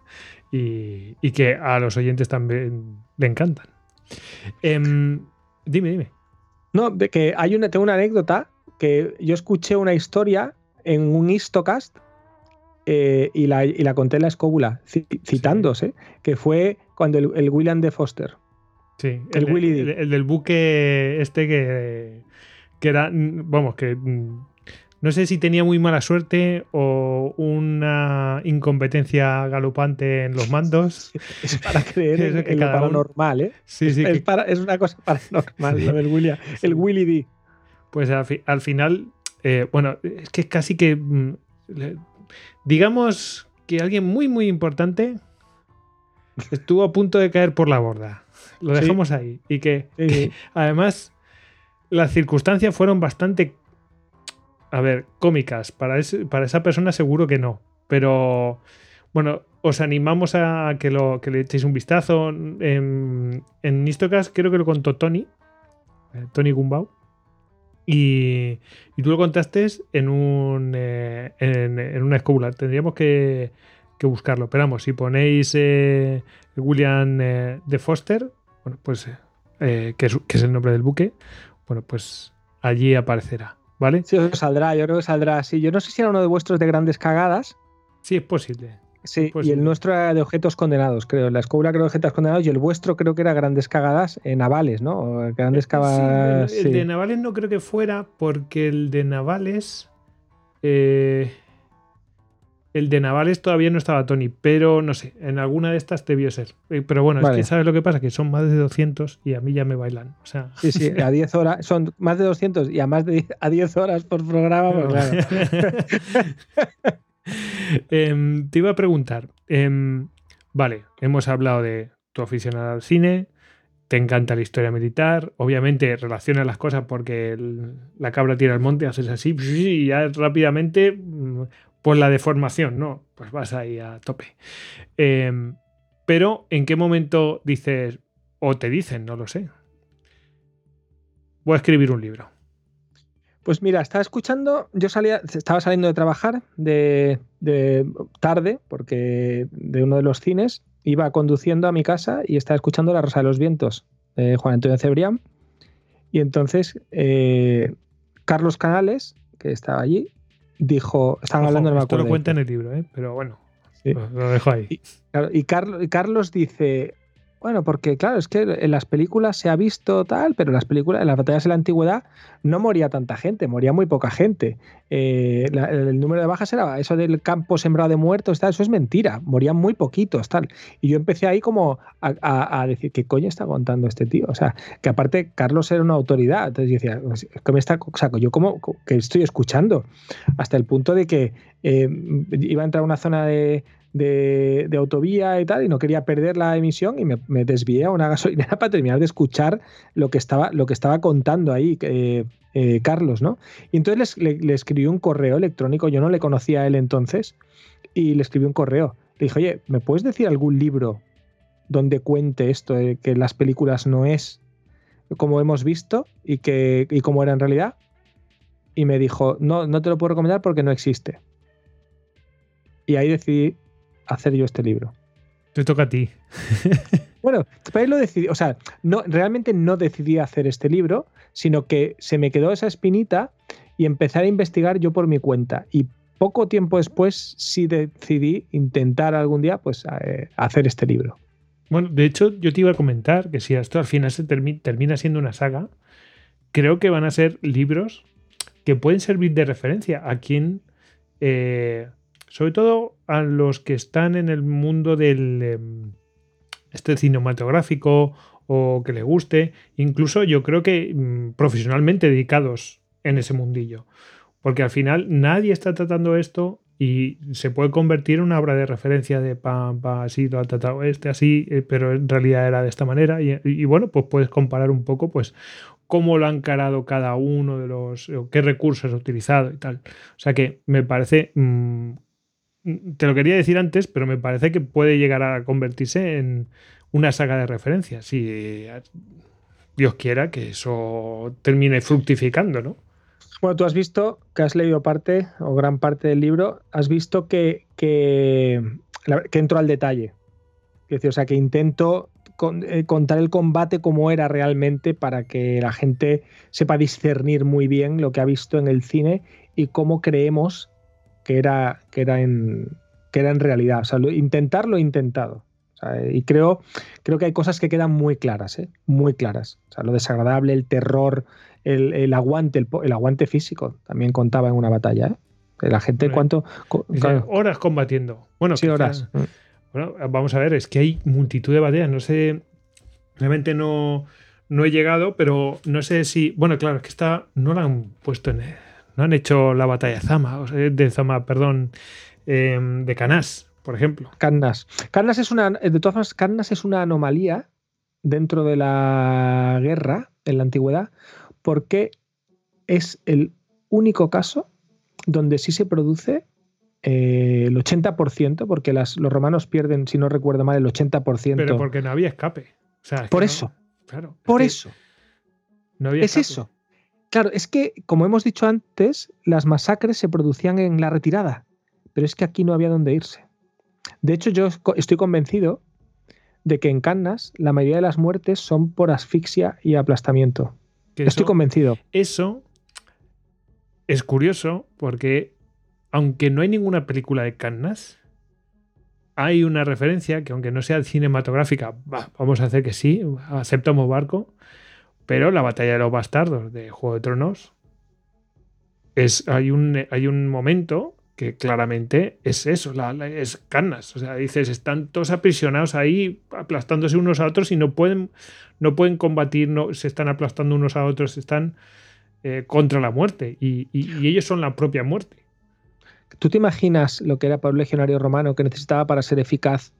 S2: y, que a los oyentes también le encantan. Em, dime, dime.
S3: No, de que hay una, tengo una anécdota que yo escuché una historia en un Histocast eh, y, la, y, la, conté en la escóbula, citándose, que fue cuando el, William de Foster.
S2: Sí, el, el, del buque este que, que era, vamos, que mm, no sé si tenía muy mala suerte o una incompetencia galopante en los mandos.
S3: Es para creer en, que lo paranormal, ¿eh?
S2: Sí, sí.
S3: Es, para, es una cosa paranormal lo del William, el Willy D.
S2: Pues al, final, eh, bueno, es que casi que mm, digamos que alguien muy, muy importante estuvo a punto de caer por la borda. Lo dejamos ahí. Y que, además las circunstancias fueron bastante, a ver, cómicas. Para, para esa persona seguro que no. Pero bueno, os animamos a que, lo, que le echéis un vistazo. En, en Istocas creo que lo contó Tony, eh, Tony Gumbau. Y, tú lo contaste en, un, eh, en, una escóbula. Tendríamos que, buscarlo. Pero vamos, si ponéis eh, William eh, de Foster, bueno, pues que es, que, es, el nombre del buque, bueno, pues allí aparecerá. ¿Vale?
S3: Sí, saldrá, yo creo que saldrá así. Yo no sé si era uno de vuestros de grandes cagadas.
S2: Sí, es posible.
S3: Sí, y el nuestro era de objetos condenados, creo. La escuela creo de objetos condenados y el vuestro creo que era grandes cagadas en navales, ¿no? Grandes eh, cagadas.
S2: el, de navales no creo que fuera porque el de navales. Eh, el de navales todavía no estaba Tony, pero no sé, en alguna de estas debió ser. Eh, pero bueno, es que sabes lo que pasa, que son más de 200 y a mí ya me bailan. O sea...
S3: Sí, sí, a 10 horas, son más de 200 y a más de a 10 horas por programa, pues claro.
S2: Em, te iba a preguntar, em, vale, hemos hablado de tu afición al cine, te encanta la historia militar, obviamente relacionas las cosas porque la cabra tira al monte, haces así y ya rápidamente, mm, pues la deformación, ¿no? Pues vas ahí a tope. Em, pero, ¿en qué momento dices, o te dicen, no lo sé, voy a escribir un libro?
S3: Pues mira, estaba escuchando, yo salía, estaba saliendo de trabajar de, tarde, porque de uno de los cines, iba conduciendo a mi casa y estaba escuchando La Rosa de los Vientos, de Juan Antonio Cebrián. Y entonces eh, Carlos Canales, que estaba allí, dijo, estaban hablando,
S2: no me Esto lo cuenta en el libro, ¿eh? pero bueno, lo dejo ahí.
S3: Y, y, Carlos, y Carlos dice, Bueno, porque claro, es que en las películas se ha visto tal, pero en las películas, en las batallas de la antigüedad no moría tanta gente, moría muy poca gente. Eh, el número de bajas era eso del campo sembrado de muertos, tal, eso es mentira, morían muy poquitos, tal. Y yo empecé ahí como a, decir, ¿qué coño está contando este tío? O sea, que aparte Carlos era una autoridad, entonces yo decía, pues, que me está, o sea, yo como que estoy escuchando, hasta el punto de que eh, iba a entrar a una zona de, de, autovía y tal, y no quería perder la emisión y me, desvié a una gasolinera para terminar de escuchar lo que estaba, lo que estaba contando ahí eh, eh, Carlos, ¿no? Y entonces le, le, escribí un correo electrónico, yo no le conocía a él entonces, y le escribí un correo. Le dije, oye, ¿me puedes decir algún libro donde cuente esto, de que las películas no es como hemos visto y, que, y como era en realidad? Y me dijo, no, no te lo puedo recomendar porque no existe. Y ahí decidí hacer yo este libro.
S2: Te toca a ti.
S3: bueno, lo decidí, o sea, no, realmente no decidí hacer este libro, sino que se me quedó esa espinita y empecé a investigar yo por mi cuenta. Y poco tiempo después sí decidí intentar algún día pues eh, hacer este libro.
S2: Bueno, de hecho yo te iba a comentar que si esto al final se termina siendo una saga, creo que van a ser libros que pueden servir de referencia a quien eh, sobre todo a los que están en el mundo del em, este cinematográfico o que le guste, incluso yo creo que mm, profesionalmente dedicados en ese mundillo. Porque al final nadie está tratando esto y se puede convertir en una obra de referencia de pam, pam, así lo ha tratado este, así, eh, pero en realidad era de esta manera. Y, bueno, pues puedes comparar un poco, pues, cómo lo ha encarado cada uno de los, qué recursos ha utilizado y tal. O sea que me parece mm, te lo quería decir antes, pero me parece que puede llegar a convertirse en una saga de referencias. Si Dios quiera que eso termine fructificando, ¿no?
S3: Bueno, tú has visto que has leído parte o gran parte del libro, has visto que, que, entro al detalle. Es decir, o sea, que intento eh, contar el combate como era realmente para que la gente sepa discernir muy bien lo que ha visto en el cine y cómo creemos que era, que era, en, que era en realidad. O sea, intentarlo he intentado. y creo, creo que hay cosas que quedan muy claras, ¿eh? muy claras. O sea, lo desagradable, el terror, el, aguante, el, aguante físico, también contaba en una batalla. ¿eh? La gente, ¿cuánto?
S2: Horas combatiendo. Bueno,
S3: sí, horas.
S2: Bueno, vamos a ver, es que hay multitud de batallas. No sé, realmente no, he llegado, pero no sé si. Bueno, claro, es que está, no la han puesto en. No han hecho la batalla de Zama, de Zama, perdón, em, de Canas, por ejemplo.
S3: Canas. Canas es una, de todas formas, Canas es una anomalía dentro de la guerra en la antigüedad, porque es el único caso donde sí se produce eh, el 80%, porque los romanos pierden, si no recuerdo mal, el 80%.
S2: Pero porque no había escape.
S3: por eso. claro. Por eso.
S2: No había
S3: es eso. Claro, es que, como hemos dicho antes, las masacres se producían en la retirada, pero es que aquí no había dónde irse. De hecho, yo estoy convencido de que en Cannas la mayoría de las muertes son por asfixia y aplastamiento. estoy convencido.
S2: Eso es curioso porque, aunque no hay ninguna película de Cannas, hay una referencia que, aunque no sea cinematográfica, vamos a hacer que sí, aceptamos barco, pero la batalla de los bastardos de Juego de Tronos es, hay, un, hay un momento que claramente es eso, la, es canas. O sea, dices, están todos aprisionados ahí, aplastándose unos a otros y no pueden, no pueden combatir, no, se están aplastando unos a otros, están eh, contra la muerte y, ellos son la propia muerte.
S3: ¿Tú te imaginas lo que era para un legionario romano que necesitaba para ser eficaz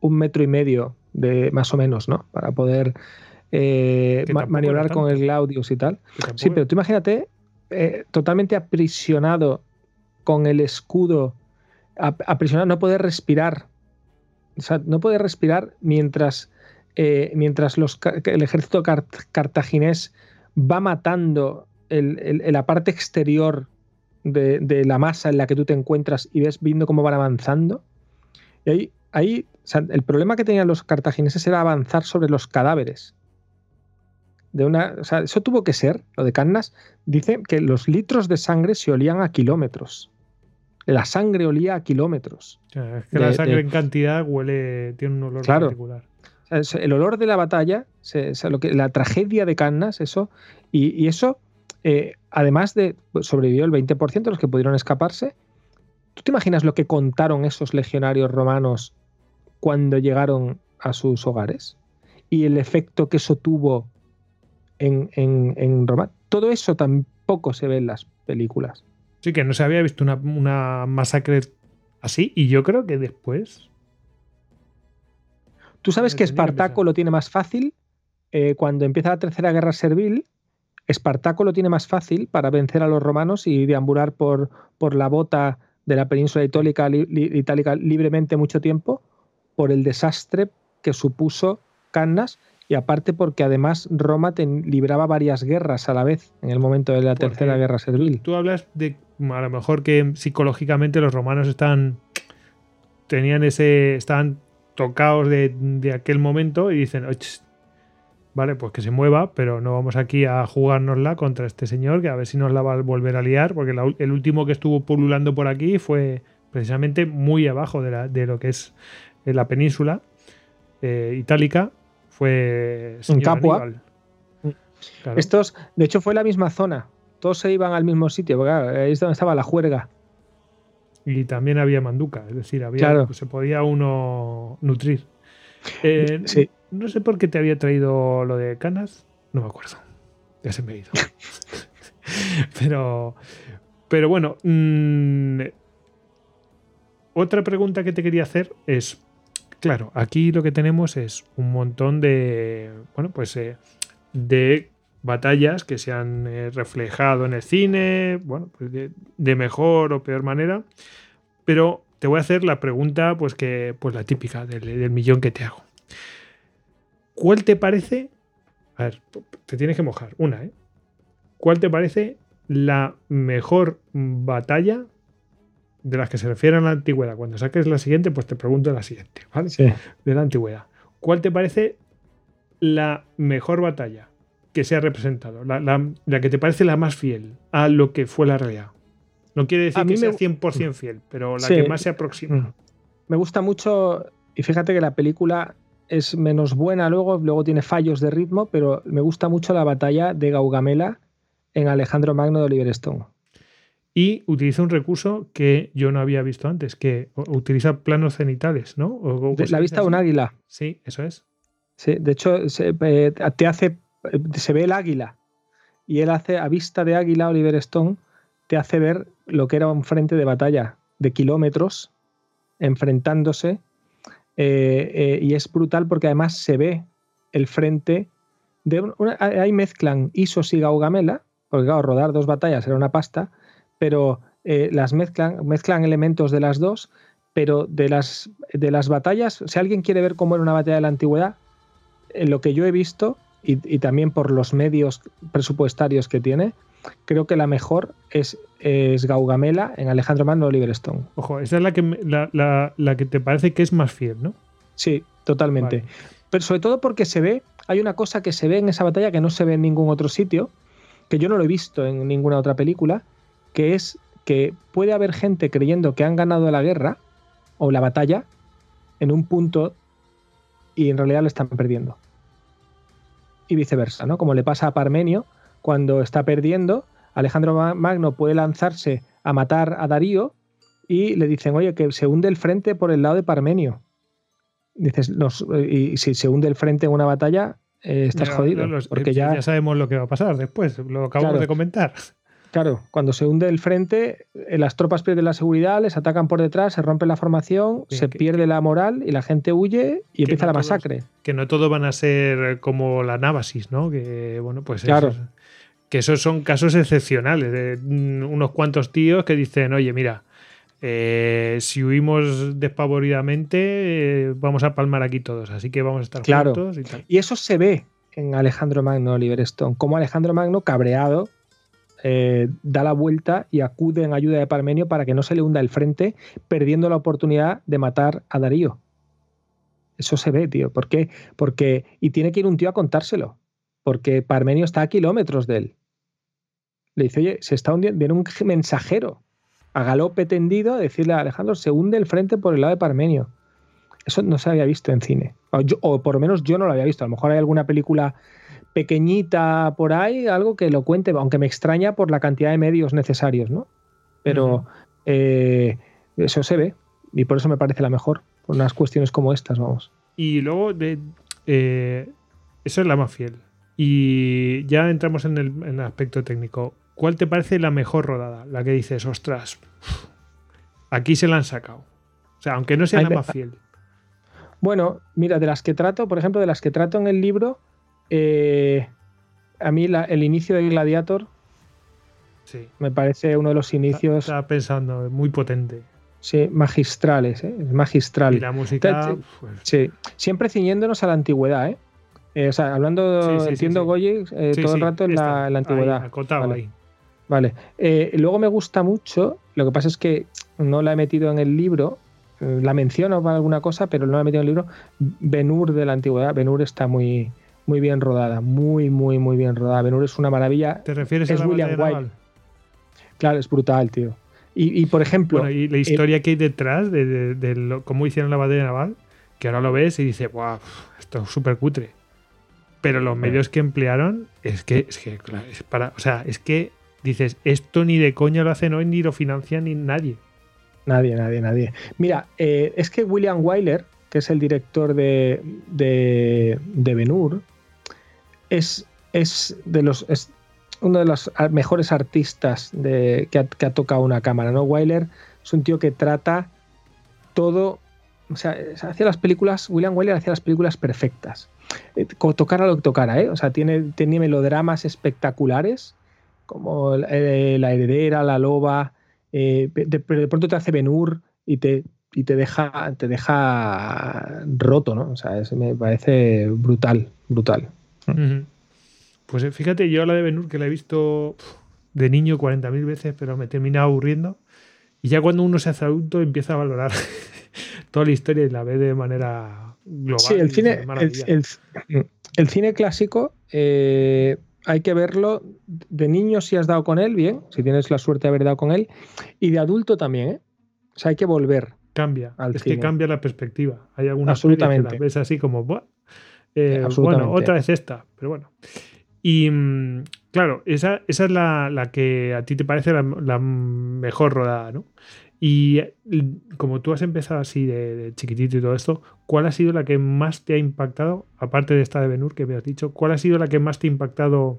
S3: un metro y medio de más o menos, ¿no? Para poder eh, maniobrar con el Glaudius y tal. Sí, pero tú imagínate eh, totalmente aprisionado con el escudo, aprisionado, no poder respirar. O sea, no poder respirar mientras, eh, mientras los, el ejército cartaginés va matando la parte exterior de, la masa en la que tú te encuentras y ves viendo cómo van avanzando. Y ahí, ahí el problema que tenían los cartagineses era avanzar sobre los cadáveres de una. O sea, eso tuvo que ser, lo de Cannas, dice que los litros de sangre se olían a kilómetros. La sangre olía a kilómetros.
S2: es que la sangre en cantidad huele, tiene un olor
S3: claro.
S2: particular.
S3: el olor de la batalla, lo que, la tragedia de Cannas, eso, y, eso, eh, además de pues, sobrevivió el 20% de los que pudieron escaparse. ¿Tú te imaginas lo que contaron esos legionarios romanos cuando llegaron a sus hogares? Y el efecto que eso tuvo en, en, Roma. Todo eso tampoco se ve en las películas.
S2: Sí, que no se había visto una, una masacre así, y yo creo que después
S3: Tú sabes que Espartaco lo tiene más fácil eh, cuando empieza la Tercera Guerra Servil. Espartaco lo tiene más fácil para vencer a los romanos y deambular por, por la bota de la península itálica, itálica libremente mucho tiempo por el desastre que supuso Cannas y aparte porque además Roma libraba varias guerras a la vez en el momento de la Tercera Guerra Servil.
S2: Tú hablas de a lo mejor que psicológicamente los romanos están tenían ese estaban tocaos de, aquel momento y dicen, vale, pues que se mueva, pero no vamos aquí a jugárnosla contra este señor, que a ver si nos la va a volver a liar, porque el último que estuvo pululando por aquí fue precisamente muy abajo de, lo que es eh, la península eh, itálica, fue
S3: en Capua. Estos, de hecho, fue la misma zona. Todos se iban al mismo sitio, porque ahí es donde estaba la juerga
S2: y también había manduca, es decir, había, se podía uno nutrir. Eh, no sé por qué te había traído lo de canas, no me acuerdo. Ya se me ha ido. pero, pero bueno, mm, otra pregunta que te quería hacer es, claro, aquí lo que tenemos es un montón de, bueno, pues eh, de batallas que se han eh, reflejado en el cine, bueno, pues de, mejor o peor manera. Pero te voy a hacer la pregunta, pues que, pues la típica del, millón que te hago. ¿Cuál te parece? A ver, te tienes que mojar. Una, ¿eh? ¿Cuál te parece la mejor batalla de las que se refiere a la antigüedad? Cuando saques la siguiente, pues te pregunto la siguiente, ¿vale?
S3: Sí.
S2: De la antigüedad. ¿Cuál te parece la mejor batalla? que se ha representado, la, que te parece la más fiel a lo que fue la realidad. No quiere decir que sea 100% fiel, pero la que más se aproxima. Mm.
S3: Me gusta mucho, y fíjate que la película es menos buena luego, luego tiene fallos de ritmo, pero me gusta mucho la batalla de Gaugamela en Alejandro Magno de Oliver Stone.
S2: Y utiliza un recurso que yo no había visto antes, que utiliza planos cenitales, ¿no?
S3: la vista de un águila.
S2: Sí, eso es.
S3: Sí, de hecho, eh, te hace se ve el águila y él hace a vista de águila, Oliver Stone, te hace ver lo que era un frente de batalla de kilómetros enfrentándose eh, eh, y es brutal porque además se ve el frente de ahí mezclan Isos y Gaugamela, porque claro, rodar dos batallas era una pasta, pero eh, las mezclan, mezclan elementos de las dos, pero de las, de las batallas, si alguien quiere ver cómo era una batalla de la antigüedad, en lo que yo he visto, y, también por los medios presupuestarios que tiene, creo que la mejor es, es Gaugamela en Alejandro Magno Oliver Stone.
S2: Ojo, esa es la que, la, que te parece que es más fiel, ¿no?
S3: Sí, totalmente. Pero sobre todo porque se ve, hay una cosa que se ve en esa batalla que no se ve en ningún otro sitio, que yo no lo he visto en ninguna otra película, que es que puede haber gente creyendo que han ganado la guerra o la batalla en un punto y en realidad la están perdiendo y viceversa, ¿no? Como le pasa a Parmenio, cuando está perdiendo, Alejandro Magno puede lanzarse a matar a Darío y le dicen, oye, que se hunde el frente por el lado de Parmenio. Dices, y si se hunde el frente en una batalla, eh, estás jodido. porque ya...
S2: ya sabemos lo que va a pasar después, lo acabamos de comentar.
S3: Claro, cuando se hunde el frente, eh, las tropas pierden la seguridad, les atacan por detrás, se rompe la formación, se pierde la moral y la gente huye y empieza la masacre.
S2: que no todos van a ser como la Nábasis, ¿no? Que, bueno, pues
S3: claro.
S2: que esos son casos excepcionales de mm, unos cuantos tíos que dicen, oye, mira, eh, si huimos despavoridamente, eh, vamos a palmar aquí todos, así que vamos a estar juntos y tal.
S3: Y eso se ve en Alejandro Magno Oliver Stone, como Alejandro Magno, cabreado, eh, da la vuelta y acude en ayuda de Parmenio para que no se le hunda el frente, perdiendo la oportunidad de matar a Darío. Eso se ve, tío. ¿Por qué? Porque. Y tiene que ir un tío a contárselo. Porque Parmenio está a kilómetros de él. Le dice, oye, se está hundiendo. Viene un mensajero a galope tendido a decirle a Alejandro, se hunde el frente por el lado de Parmenio. eso no se había visto en cine. O, o por lo menos yo no lo había visto. A lo mejor hay alguna película pequeñita por ahí, algo que lo cuente, aunque me extraña por la cantidad de medios necesarios, ¿no? Pero eh, eso se ve y por eso me parece la mejor, por unas cuestiones como estas, vamos.
S2: Y luego, de, eh, eso es la más fiel. Y ya entramos en el, en el aspecto técnico. ¿Cuál te parece la mejor rodada? La que dices, ostras, aquí se la han sacado. O sea, aunque no sea la más fiel.
S3: Bueno, mira, de las que trato, por ejemplo, de las que trato en el libro, eh, a mí la- el inicio de Gladiator
S2: Sí.
S3: me parece uno de los inicios
S2: Estaba pensando, muy potente.
S3: sí, magistrales, ¿eh? magistral.
S2: Y la música.
S3: Te-
S2: pues,
S3: Sí, siempre ciñéndonos a la antigüedad, ¿eh? Eh, o sea, hablando,
S2: Sí, sí, sí,
S3: entiendo. Goyi eh, todo el rato en la, en la
S2: ahí,
S3: antigüedad.
S2: acotado
S3: Vale.
S2: ahí.
S3: Vale. Luego me gusta mucho, lo que pasa es que no la he metido en el libro, la menciono para alguna cosa, pero no la he metido en el libro. Benur de la antigüedad, Benur está muy, muy bien rodada, muy, muy, muy bien rodada. Benur es una maravilla.
S2: ¿Te refieres
S3: Es
S2: a la
S3: William White.
S2: naval?
S3: Claro, es brutal, tío. Y, y, por ejemplo,
S2: Bueno, y la historia que hay detrás de, de- de lo- cómo hicieron la batalla naval, que ahora lo ves y dices, wow, esto es súper cutre. Pero los medios que emplearon, es que, es que, claro, es para, o sea, es que dices, esto ni de coña lo hacen hoy, ni lo financia ni nadie.
S3: Nadie, nadie, nadie. Mira, eh, es que William Wyler, que es el director de, de, de Ben-Hur, es, es, de los, es uno de los mejores artistas de, que, ha, tocado una cámara. ¿no? Wyler es un tío que trata todo. O sea, hacía las películas, William Wyler hacía las películas perfectas. Eh, Tocara lo que tocara, ¿eh? O sea, tiene, melodramas espectaculares, como La heredera, La loba, eh, de, pronto te hace Benur y te, y te deja te deja roto, ¿no? O sea, me parece brutal, brutal.
S2: Pues eh, fíjate, yo la de Benur, que la he visto de niño 40.000 veces, pero me termina aburriendo. Y ya cuando uno se hace adulto empieza a valorar toda la historia y la ve de manera global.
S3: Sí, el cine, el,
S2: "Maravilla".
S3: el- el cine clásico eh, hay que verlo de niño si has dado con él, bien, si tienes la suerte de haber dado con él, y de adulto también, ¿eh? O sea, hay que volver.
S2: Cambia.
S3: al
S2: es que cambia la perspectiva. Hay algunas
S3: Absolutamente.
S2: que las ves así como, "Buah". Eh, bueno, otra vez esta, pero bueno. Y mm, claro, esa, esa es la, la que a ti te parece la, la mejor rodada, ¿no? Y eh, como tú has empezado así de, de chiquitito y todo esto, ¿cuál ha sido la que más te ha impactado, aparte de esta de Benur que me has dicho, cuál ha sido la que más te ha impactado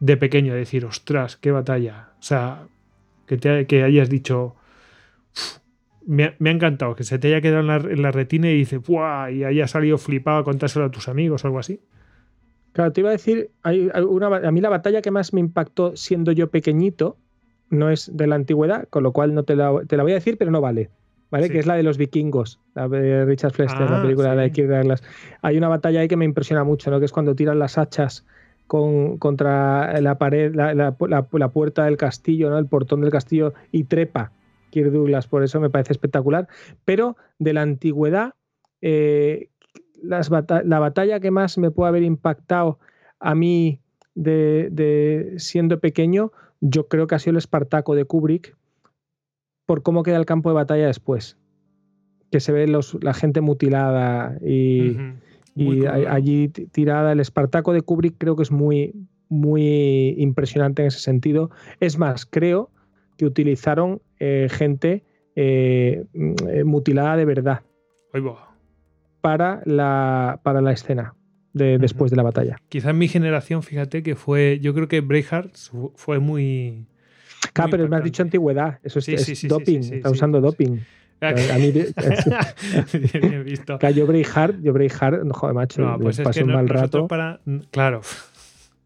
S2: de pequeño? De decir, ostras, qué batalla. O sea, que, te, que hayas dicho, "Uf, me ha, me ha encantado, que se te haya quedado en la, en la retina y dices, ¡buah! Y haya salido flipado a contárselo a tus amigos o algo así.
S3: Claro, te iba a decir, hay, una, a mí la batalla que más me impactó siendo yo pequeñito no es de la antigüedad, con lo cual no te la, te la voy a decir, pero no vale. ¿Vale?
S2: Sí.
S3: Que es la de los vikingos, la de Richard Flester, la
S2: Ah,
S3: película de. Kirk Douglas. Hay una batalla ahí que me impresiona mucho, ¿no? Que es cuando tiran las hachas con, contra la pared, la- la puerta del castillo, ¿no? El portón del castillo y trepa Kirk Douglas, por eso me parece espectacular. Pero de la antigüedad, eh, las bata- la batalla que más me puede haber impactado a mí de, de siendo pequeño, yo creo que ha sido el Espartaco de Kubrick, por cómo queda el campo de batalla después. Que se ve los, la gente mutilada y, allí tirada. El Espartaco de Kubrick creo que es muy, muy impresionante en ese sentido. Es más, creo que utilizaron eh, gente eh, mm, mutilada de verdad para la, para la escena de, después de la batalla.
S2: Quizá en mi generación, fíjate que fue, yo creo que Braveheart fue muy...
S3: Claro,
S2: muy
S3: pero me has dicho antigüedad. Eso es,
S2: Sí,
S3: es
S2: sí, sí, sí,
S3: doping. está usando doping. A mí,
S2: bien, visto.
S3: Claro, yo Braveheart, yo Braveheart, no joder, macho,
S2: No, pues es
S3: pasé
S2: que
S3: un
S2: no-
S3: mal rato.
S2: para... Claro.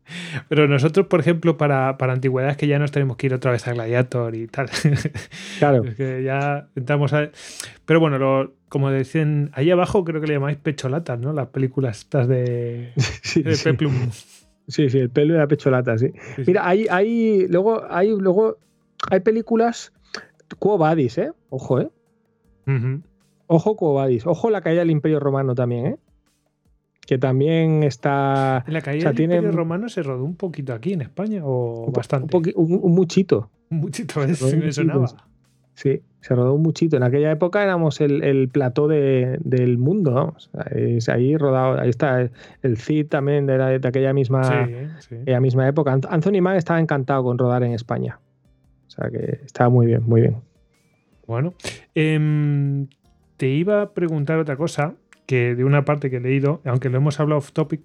S2: Pero nosotros, por ejemplo, para, para antigüedades que ya nos tenemos que ir otra vez a Gladiator y tal.
S3: Claro,
S2: Es que ya entramos a... Pero bueno, lo- como dicen, ahí abajo creo que le llamáis pecholatas, ¿no? Las películas estas de,
S3: sí,
S2: de
S3: sí.
S2: Peplum.
S3: Sí, sí, el pelo de la pecholata, sí. Mira, hay, hay, luego, hay, luego, hay películas Quo Vadis, ¿eh? Ojo, ¿eh? Ojo Quo Vadis. Ojo la caída del Imperio Romano también, ¿eh? Que también está
S2: ¿En la caída
S3: O sea,
S2: del
S3: tiene-
S2: Imperio Romano se rodó un poquito aquí en España o
S3: un,
S2: bastante?
S3: un, un- un muchito.
S2: Un muchito, es,
S3: Un
S2: me
S3: muchito,
S2: sonaba.
S3: sí. Se rodó un muchito. En aquella época éramos el, el plató de, del mundo, vamos. Es ahí rodado, ahí está el Cid también de, la- de aquella misma,
S2: Sí, sí.
S3: aquella misma época. Ant- Anthony Mann estaba encantado con rodar en España. O sea que estaba muy bien, muy bien.
S2: Bueno, em, te iba a preguntar otra cosa que de una parte que he leído, aunque lo hemos hablado off topic,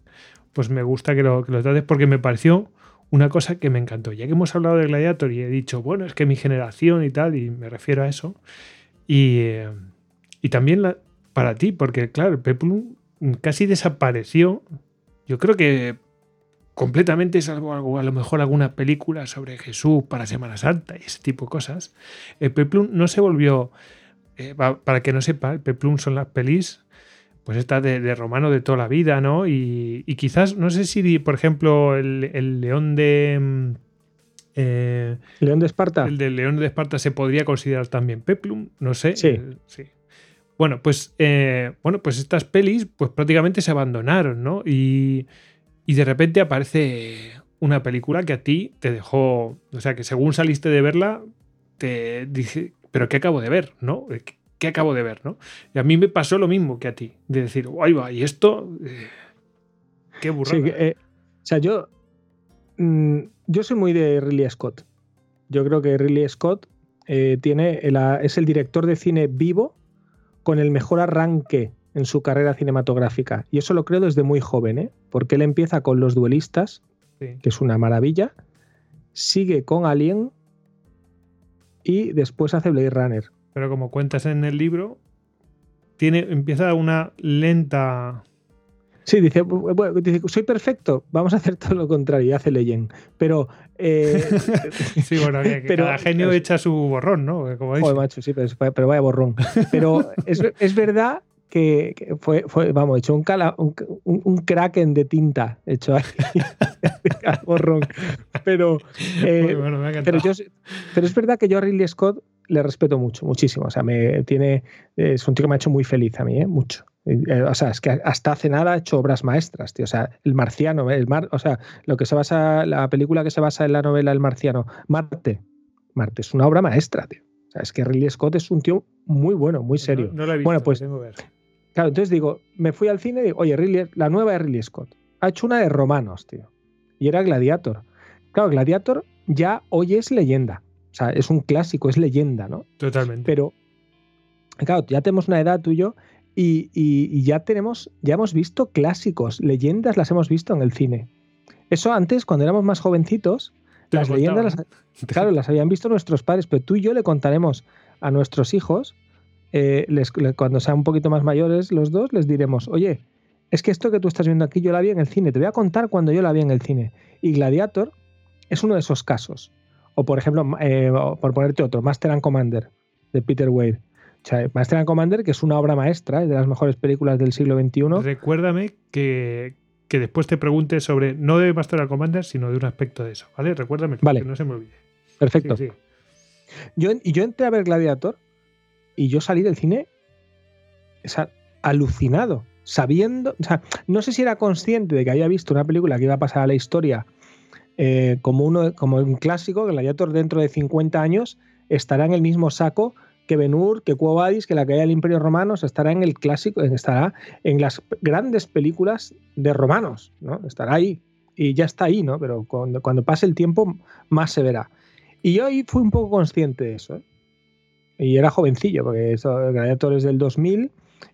S2: pues me gusta que lo, que lo trates porque me pareció una cosa que me encantó. Ya que hemos hablado de Gladiator y he dicho, bueno, es que mi generación y tal, y me refiero a eso. Y, eh, y también para ti, porque claro, Peplum casi desapareció. Yo creo que completamente, salvo algo, a lo mejor alguna película sobre Jesús para Semana Santa y ese tipo de cosas. El Peplum no se volvió, eh, pa- para que no sepa, el Peplum son las pelis, pues esta de, de romano de toda la vida, ¿no? Y, y quizás, no sé si, por ejemplo, el, el león de... mm, eh,
S3: León de Esparta.
S2: el del León de Esparta se podría considerar también Peplum, no sé.
S3: Sí.
S2: eh, sí. Bueno, pues, eh, bueno, pues estas pelis pues prácticamente se abandonaron, ¿no? Y, y de repente aparece una película que a ti te dejó, o sea, que según saliste de verla, te dije, pero ¿qué acabo de ver, no? ¿Qué, acabo de ver, no? Y a mí me pasó lo mismo que a ti, de decir, ahí va, y esto, eh, qué burrada.
S3: Sí, que, eh, o sea, yo, mm, yo soy muy de Ridley Scott. Yo creo que Ridley Scott eh, tiene el- es el director de cine vivo con el mejor arranque en su carrera cinematográfica. Y eso lo creo desde muy joven, ¿eh? porque él empieza con Los Duelistas,
S2: Sí.
S3: que es una maravilla, sigue con Alien y después hace Blade Runner.
S2: Pero como cuentas en el libro, tiene, empieza una lenta.
S3: Sí, dice, bu- bu- dice, soy perfecto, vamos a hacer todo lo contrario, hace Legend. Pero, eh,
S2: Sí, bueno, que, que
S3: Pero-
S2: cada genio echa su borrón, ¿no? Como dice.
S3: Joder, macho, sí, pero, pero vaya borrón. Pero es, es verdad que, que fue, fue, vamos, hecho un, cala- un, un- kraken de tinta hecho ahí. borrón. Pero, eh,
S2: bueno,
S3: pero, yo, pero es verdad que yo a Ridley Scott le respeto mucho, muchísimo. O sea, me tiene, es un tío que me ha hecho muy feliz a mí, ¿eh? mucho. Eh, O sea, es que hasta hace nada ha hecho obras maestras, tío. O sea, El Marciano, el mar, o sea, lo que se basa, la película que se basa en la novela El Marciano, Marte. Marte es una obra maestra, tío. O sea, es que Ridley Scott es un tío muy bueno, muy serio.
S2: No, no la he visto,
S3: Bueno, pues-
S2: tengo que ver.
S3: Claro, entonces digo, me fui al cine y digo, oye, Ridley- la nueva de Ridley Scott. Ha hecho una de romanos, tío. Y era Gladiator. Claro, Gladiator ya hoy es leyenda. O sea, es un clásico, es leyenda, ¿no?
S2: Totalmente.
S3: Pero, claro, ya tenemos una edad tú y yo y, y- y ya tenemos, ya hemos visto clásicos, leyendas las hemos visto en el cine. Eso antes, cuando éramos más jovencitos,
S2: Te
S3: las leyendas las, claro, las habían visto nuestros padres, pero tú y yo le contaremos a nuestros hijos, eh, les- cuando sean un poquito más mayores los dos, les diremos, oye, es que esto que tú estás viendo aquí yo la vi en el cine, te voy a contar cuando yo la vi en el cine. Y Gladiator es uno de esos casos. O por ejemplo, eh, por ponerte otro, Master and Commander, de Peter Weir. O sea, Master and Commander, que es una obra maestra, es de las mejores películas del siglo XXI.
S2: Recuérdame que, que después te pregunte sobre, no de Master and Commander, sino de un aspecto de eso, ¿vale? Recuérdame,
S3: Vale.
S2: que no se me olvide.
S3: Perfecto.
S2: Sí, sí.
S3: Yo, y yo entré a ver Gladiator y yo salí del cine o sea, alucinado, sabiendo, o sea, no sé si era consciente de que había visto una película que iba a pasar a la historia eh, como, un clásico, Gladiator dentro de 50 años estará en el mismo saco que Ben-Hur, que Quo Vadis, que la caída del Imperio Romano, estará en el clásico, estará en las grandes películas de romanos, ¿no? Estará ahí y ya está ahí, ¿no? Pero cuando, cuando pase el tiempo más se verá. Y yo ahí fui un poco consciente de eso. ¿eh? Y era jovencillo, porque eso, Gladiator es del 2000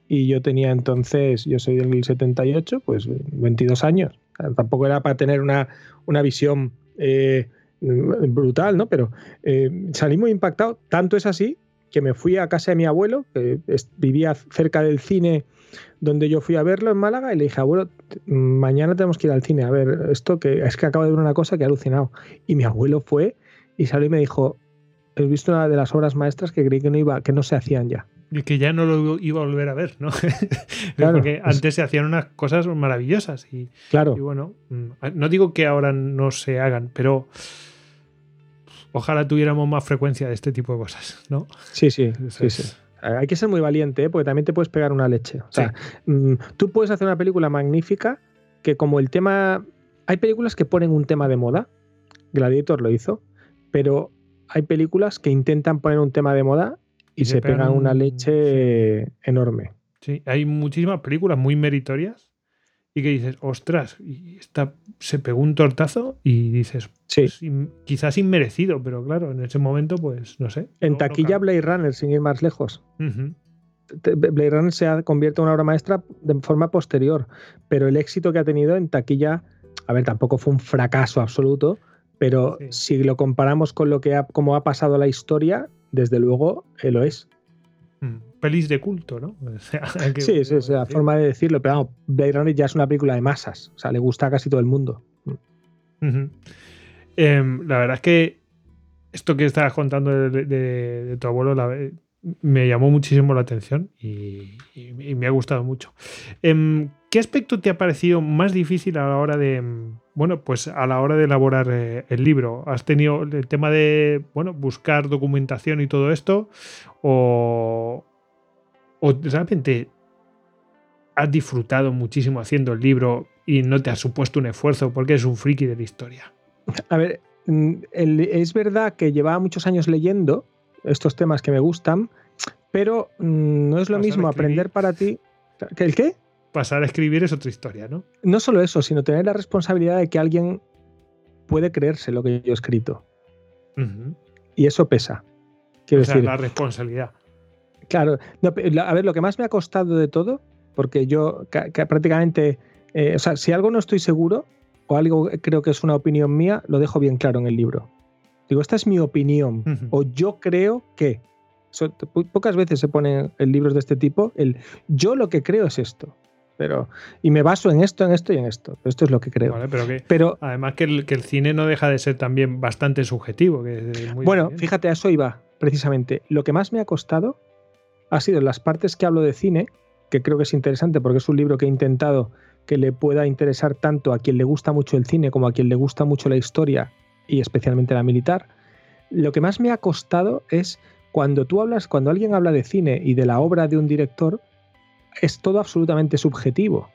S3: y yo tenía entonces, yo soy del 78, pues 22 años. Tampoco era para tener una, una visión eh, brutal, ¿no? Pero eh, salí muy impactado. Tanto es así que me fui a casa de mi abuelo, que vivía cerca del cine donde yo fui a verlo en Málaga, y le dije, abuelo, mañana tenemos que ir al cine a ver esto, que es que acabo de ver una cosa que he alucinado. Y mi abuelo fue y salió y me dijo, he visto una de las obras maestras que creí que no iba, que no se hacían ya.
S2: Y que ya no lo iba a volver a ver, ¿no?
S3: Claro,
S2: Porque
S3: es-
S2: antes se hacían unas cosas maravillosas y,
S3: Claro,
S2: y bueno, mm, no digo que ahora no se hagan, pero ojalá tuviéramos más frecuencia de este tipo de cosas, ¿no?
S3: sí, sí, sí, sí. Hay que ser muy valiente, ¿eh? porque también te puedes pegar una leche. O sea, mm, tú puedes hacer una película magnífica que como el tema... Hay películas que ponen un tema de moda, Gladiator lo hizo, pero hay películas que intentan poner un tema de moda y,
S2: Y
S3: se
S2: le pegan
S3: pegan una
S2: un-
S3: leche enorme.
S2: Sí, hay muchísimas películas muy meritorias y que dices, ostras, y esta se pegó un tortazo y dices,
S3: Sí.
S2: pues, in- quizás inmerecido, pero claro, en ese momento, pues no sé.
S3: En
S2: no-
S3: taquilla. Blade Runner, sin ir más lejos. Blade Runner se ha- convierte en una obra maestra de forma posterior, pero el éxito que ha tenido en taquilla, a ver, tampoco fue un fracaso absoluto, pero
S2: Sí.
S3: si lo comparamos con lo que ha, cómo ha pasado la historia, desde luego eh, lo es.
S2: Mm. Pelis de culto, ¿no? O sea, que-
S3: Sí, sí, es la
S2: decir.
S3: forma de decirlo, pero vamos, Blade Runner ya es una película de masas, o sea, le gusta a casi todo el mundo.
S2: Em, la verdad es que esto que estabas contando de, de- de tu abuelo la me llamó muchísimo la atención y, y- y me ha gustado mucho. Em, ¿Qué aspecto te ha parecido más difícil a la hora de, em, bueno, pues a la hora de elaborar eh, el libro? ¿Has tenido el tema de, bueno, buscar documentación y todo esto? ¿O, o realmente has disfrutado muchísimo haciendo el libro y no te ha supuesto un esfuerzo porque eres un friki de la historia?
S3: A ver, mm, es verdad que llevaba muchos años leyendo estos temas que me gustan, pero mm, no es lo mismo aprender para ti. ¿Que ¿El qué?
S2: Pasar a escribir es otra historia, ¿no?
S3: No solo eso, sino tener la responsabilidad de que alguien puede creerse lo que yo he escrito. Y eso pesa. Quiero
S2: O sea,
S3: decir,
S2: la responsabilidad.
S3: claro. no, a ver, lo que más me ha costado de todo, porque yo ca- ca- prácticamente, eh, o sea, si algo no estoy seguro o algo creo que es una opinión mía, lo dejo bien claro en el libro. Digo, esta es mi opinión. O yo creo que. So- po- pocas veces se ponen en libros de este tipo el yo lo que creo es esto. Pero, y me baso en esto, en esto y en esto. Esto es lo que creo.
S2: Vale, pero que
S3: Pero
S2: además que el, que el cine no deja de ser también bastante subjetivo. Que es muy
S3: bueno,
S2: diferente.
S3: fíjate, a eso iba, precisamente. Lo que más me ha costado ha sido las partes que hablo de cine, que creo que es interesante porque es un libro que he intentado que le pueda interesar tanto a quien le gusta mucho el cine como a quien le gusta mucho la historia y especialmente la militar. Lo que más me ha costado es cuando tú hablas, cuando alguien habla de cine y de la obra de un director, es todo absolutamente subjetivo.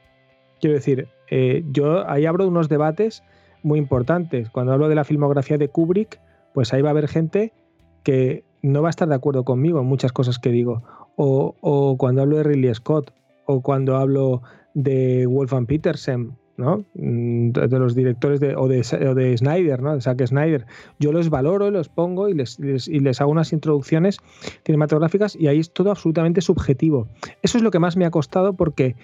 S3: Quiero decir, eh, yo ahí abro unos debates muy importantes. Cuando hablo de la filmografía de Kubrick, pues ahí va a haber gente que no va a estar de acuerdo conmigo en muchas cosas que digo. O, o cuando hablo de Ridley Scott, o cuando hablo de Wolfgang Petersen, Mm, De los directores de, o, de, o de Snyder, ¿no? De Zack Snyder. Yo los valoro, los pongo y les, les- y les hago unas introducciones cinematográficas y ahí es todo absolutamente subjetivo. Eso es lo que más me ha costado porque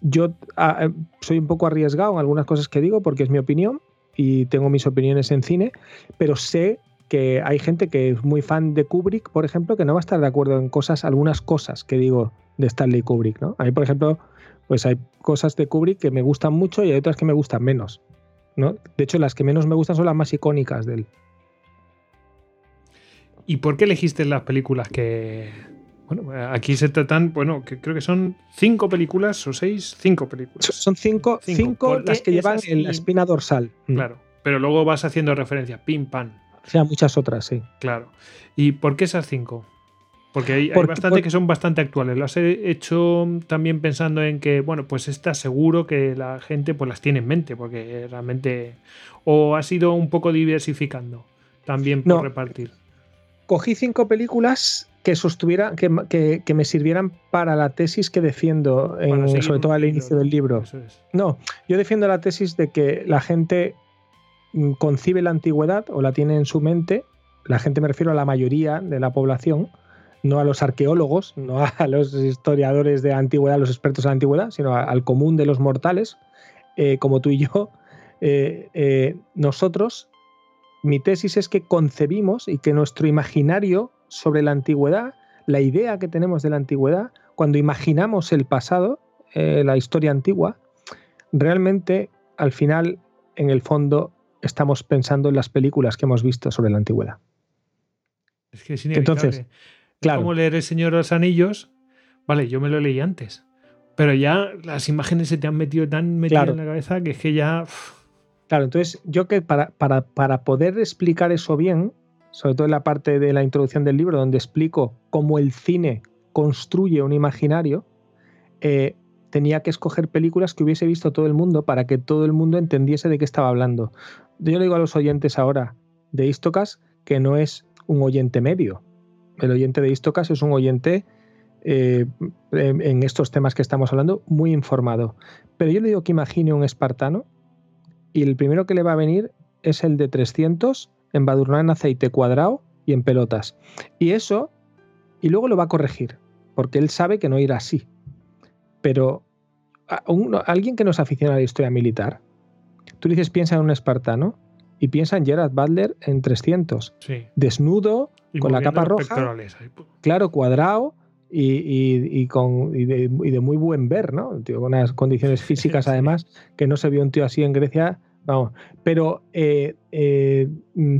S3: yo ah, eh, soy un poco arriesgado en algunas cosas que digo porque es mi opinión y tengo mis opiniones en cine, pero sé que hay gente que es muy fan de Kubrick, por ejemplo, que no va a estar de acuerdo en cosas, algunas cosas que digo de Stanley Kubrick, ¿no? A mí, por ejemplo, pues hay cosas de Kubrick que me gustan mucho y hay otras que me gustan menos, ¿no? De hecho, las que menos me gustan son las más icónicas de él.
S2: ¿Y por qué elegiste las películas que. Bueno, aquí se tratan, bueno, que creo que son cinco películas o seis, cinco películas.
S3: Son cinco,
S2: Cinco.
S3: cinco
S2: ¿Por
S3: las que llevan en la espina dorsal. Mm.
S2: Claro. Pero luego vas haciendo referencia, pim, pam.
S3: O sea, muchas otras, sí.
S2: Claro. ¿Y por qué esas cinco? Porque hay, bastante
S3: por-
S2: que son bastante actuales. Lo has hecho también pensando en que, bueno, pues está seguro que la gente pues las tiene en mente, porque realmente. O has ido un poco diversificando también por
S3: No.
S2: repartir.
S3: Cogí cinco películas que sostuvieran, que, que- que me sirvieran para la tesis que defiendo, en- sobre todo al inicio del libro.
S2: Eso es.
S3: No, yo defiendo la tesis de que la gente mm, concibe la antigüedad o la tiene en su mente, la gente me refiero a la mayoría de la población, no a los arqueólogos, no a los historiadores de la antigüedad, los expertos en la antigüedad, sino a- al común de los mortales, eh, como tú y yo, eh, eh, nosotros, mi tesis es que concebimos y que nuestro imaginario sobre la antigüedad, la idea que tenemos de la antigüedad, cuando imaginamos el pasado, la historia antigua, realmente al final, en el fondo, estamos pensando en las películas que hemos visto sobre la antigüedad.
S2: Es que es inevitable.
S3: Entonces,
S2: Es
S3: claro.
S2: como leer El Señor de los Anillos. Vale, yo me lo leí antes. Pero ya las imágenes se te han metido tan metidas
S3: Claro.
S2: en la cabeza que es que ya.
S3: Claro, entonces yo que para, para, para poder explicar eso bien, sobre todo en la parte de la introducción del libro, donde explico cómo el cine construye un imaginario, eh, tenía que escoger películas que hubiese visto todo el mundo para que todo el mundo entendiese de qué estaba hablando. Yo le digo a los oyentes ahora de Istocas que no es un oyente medio. El oyente de Istocas es un oyente eh, en estos temas que estamos hablando muy informado. Pero yo le digo que imagine un espartano y el primero que le va a venir es el de 300 embadurnado en aceite cuadrado y en pelotas. Y eso, y luego lo va a corregir, porque él sabe que no irá así. Pero alguien que no es aficionado a la historia militar, tú dices piensa en un espartano y piensa en Gerard Butler en 300. Desnudo, con la capa roja, claro, cuadrado. Y, con, de, muy buen ver, ¿no? con unas condiciones físicas, además, que no se vio un tío así en Grecia Vamos, pero eh, eh, mm,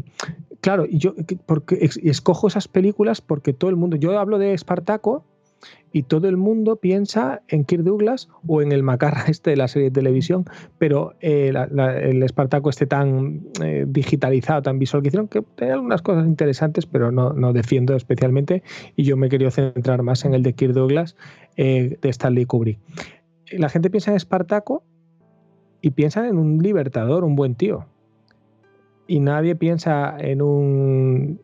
S3: claro, yo porque escojo esas películas porque todo el mundo, yo hablo de Espartaco y todo el mundo piensa en Kirk Douglas o en el macarra este de la serie de televisión, pero eh, el Espartaco este tan digitalizado, tan visual que hicieron, que tenía algunas cosas interesantes, pero no, no, defiendo especialmente y yo me quería centrar más en el de Kirk Douglas de Stanley Kubrick. La gente piensa en Espartaco y piensan en un libertador, un buen tío. Y nadie piensa en un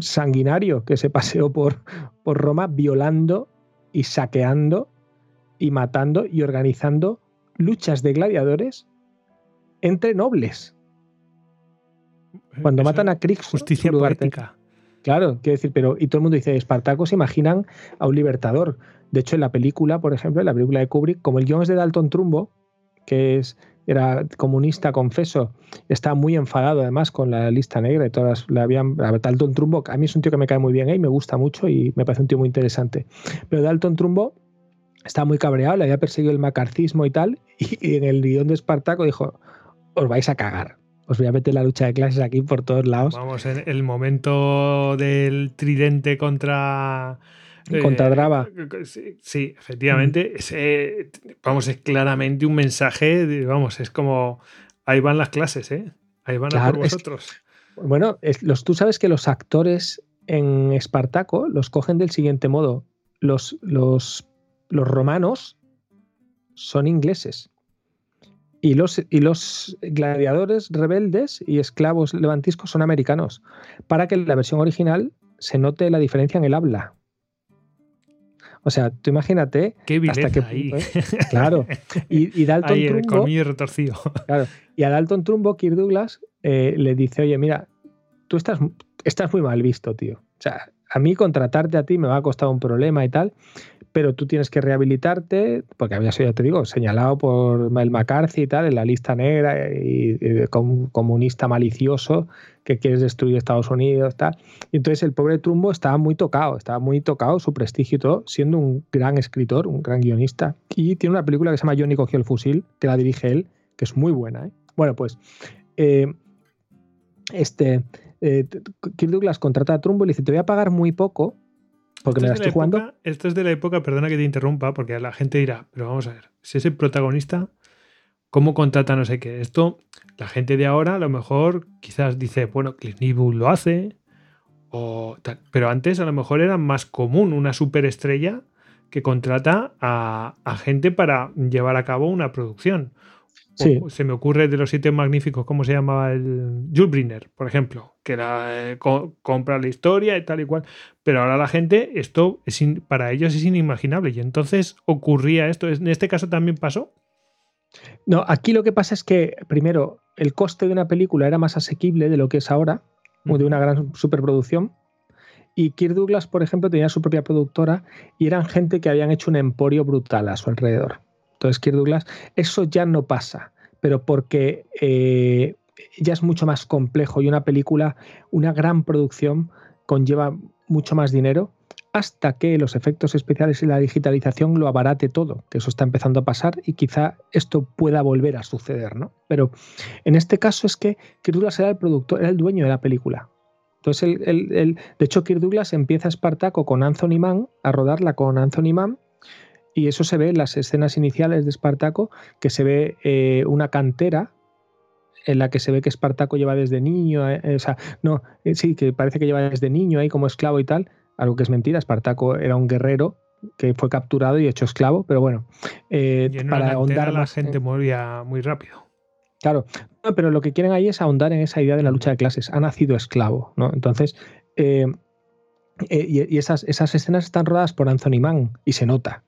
S3: sanguinario que se paseó por, por Roma violando y saqueando y matando y organizando luchas de gladiadores entre nobles. Cuando matan a Crix,
S2: justicia política.
S3: Claro, quiero decir, pero y todo el mundo dice, Espartaco se imaginan a un libertador. De hecho, en la película, por ejemplo, en la película de Kubrick, como el guion es de Dalton Trumbo, que es, era comunista, confeso, está muy enfadado además con la lista negra y todas le habían. Dalton Trumbo, a mí es un tío que me cae muy bien ¿eh? y me gusta mucho y me parece un tío muy interesante. Pero Dalton Trumbo está muy cabreado, le había perseguido el macarcismo y tal, y, en el guion de Espartaco dijo: Os vais a cagar. Os voy a meter la lucha de clases aquí por todos lados.
S2: Vamos, el momento del tridente contra
S3: contra Drava.
S2: Eh, sí, efectivamente. vamos, es claramente un mensaje, vamos, es como, ahí van las clases, ¿eh? Ahí van a por vosotros.
S3: bueno, los, tú sabes que los actores en Espartaco los cogen del siguiente modo. Los, los, los romanos son ingleses. Y los, y los, gladiadores rebeldes y esclavos levantiscos son americanos, para que en la versión original se note la diferencia en el habla. O sea, tú imagínate
S2: qué hasta qué punto,
S3: ¿eh? Claro. Y, Dalton
S2: ahí,
S3: Trumbo.
S2: retorcido.
S3: Claro. Y a Dalton Trumbo, Kirk Douglas eh, le dice: Oye, mira, tú estás, estás muy mal visto, tío. O sea, a mí contratarte a ti me va a costar un problema y tal pero tú tienes que rehabilitarte, porque había sido, ya te digo, señalado por el McCarthy y tal, en la lista negra y, comunista malicioso que quieres destruir Estados Unidos, tal. Y entonces el pobre Trumbo estaba muy tocado, estaba muy tocado su prestigio y todo, siendo un gran escritor, un gran guionista. Y tiene una película que se llama Johnny cogió el fusil, que la dirige él, que es muy buena. ¿eh? Bueno, pues eh, este, eh, Kirk Douglas contrata a Trumbo y le dice, te voy a pagar muy poco porque me la estoy jugando.
S2: Esto es de la época, perdona que te interrumpa, porque la gente dirá, pero vamos a ver, si es el protagonista, ¿cómo contrata no sé qué? Esto, la gente de ahora a lo mejor quizás dice, bueno, Clint Eastwood lo hace, o tal. Pero antes a lo mejor era más común una superestrella que contrata a, a gente para llevar a cabo una producción. Se me ocurre de los siete magníficos, ¿cómo se llamaba el Jules Briner, por ejemplo? Que era eh, comprar la historia y tal y cual. Pero ahora la gente, esto es para ellos es inimaginable. Y entonces ocurría esto. ¿En este caso también pasó?
S3: No, aquí lo que pasa es que, primero, el coste de una película era más asequible de lo que es ahora, o de una gran superproducción. Y Kirk Douglas, por ejemplo, tenía su propia productora y eran gente que habían hecho un emporio brutal a su alrededor. Entonces, Kirk Douglas, eso ya no pasa, pero porque eh, ya es mucho más complejo y una película, una gran producción, conlleva mucho más dinero hasta que los efectos especiales y la digitalización lo abarate todo, que eso está empezando a pasar y quizá esto pueda volver a suceder, ¿no? Pero en este caso es que Kirk Douglas era el productor, era el dueño de la película. Entonces, de hecho, Kirk Douglas empieza Espartaco con Anthony Mann, a rodarla con Anthony Mann, y eso se ve en las escenas iniciales de Espartaco, que se ve eh, una cantera en la que se ve que Espartaco lleva desde niño, eh, o sea, no, eh, sí, que parece que lleva desde niño ahí como esclavo y tal, algo que es mentira, Espartaco era un guerrero que fue capturado y hecho esclavo, pero bueno,
S2: para ahondar la gente moría muy rápido.
S3: Claro, pero lo que quieren ahí es ahondar en esa idea de la lucha de clases. Ha nacido esclavo, ¿no? Entonces, eh, eh, y, esas, esas escenas están rodadas por Anthony Mann y se nota.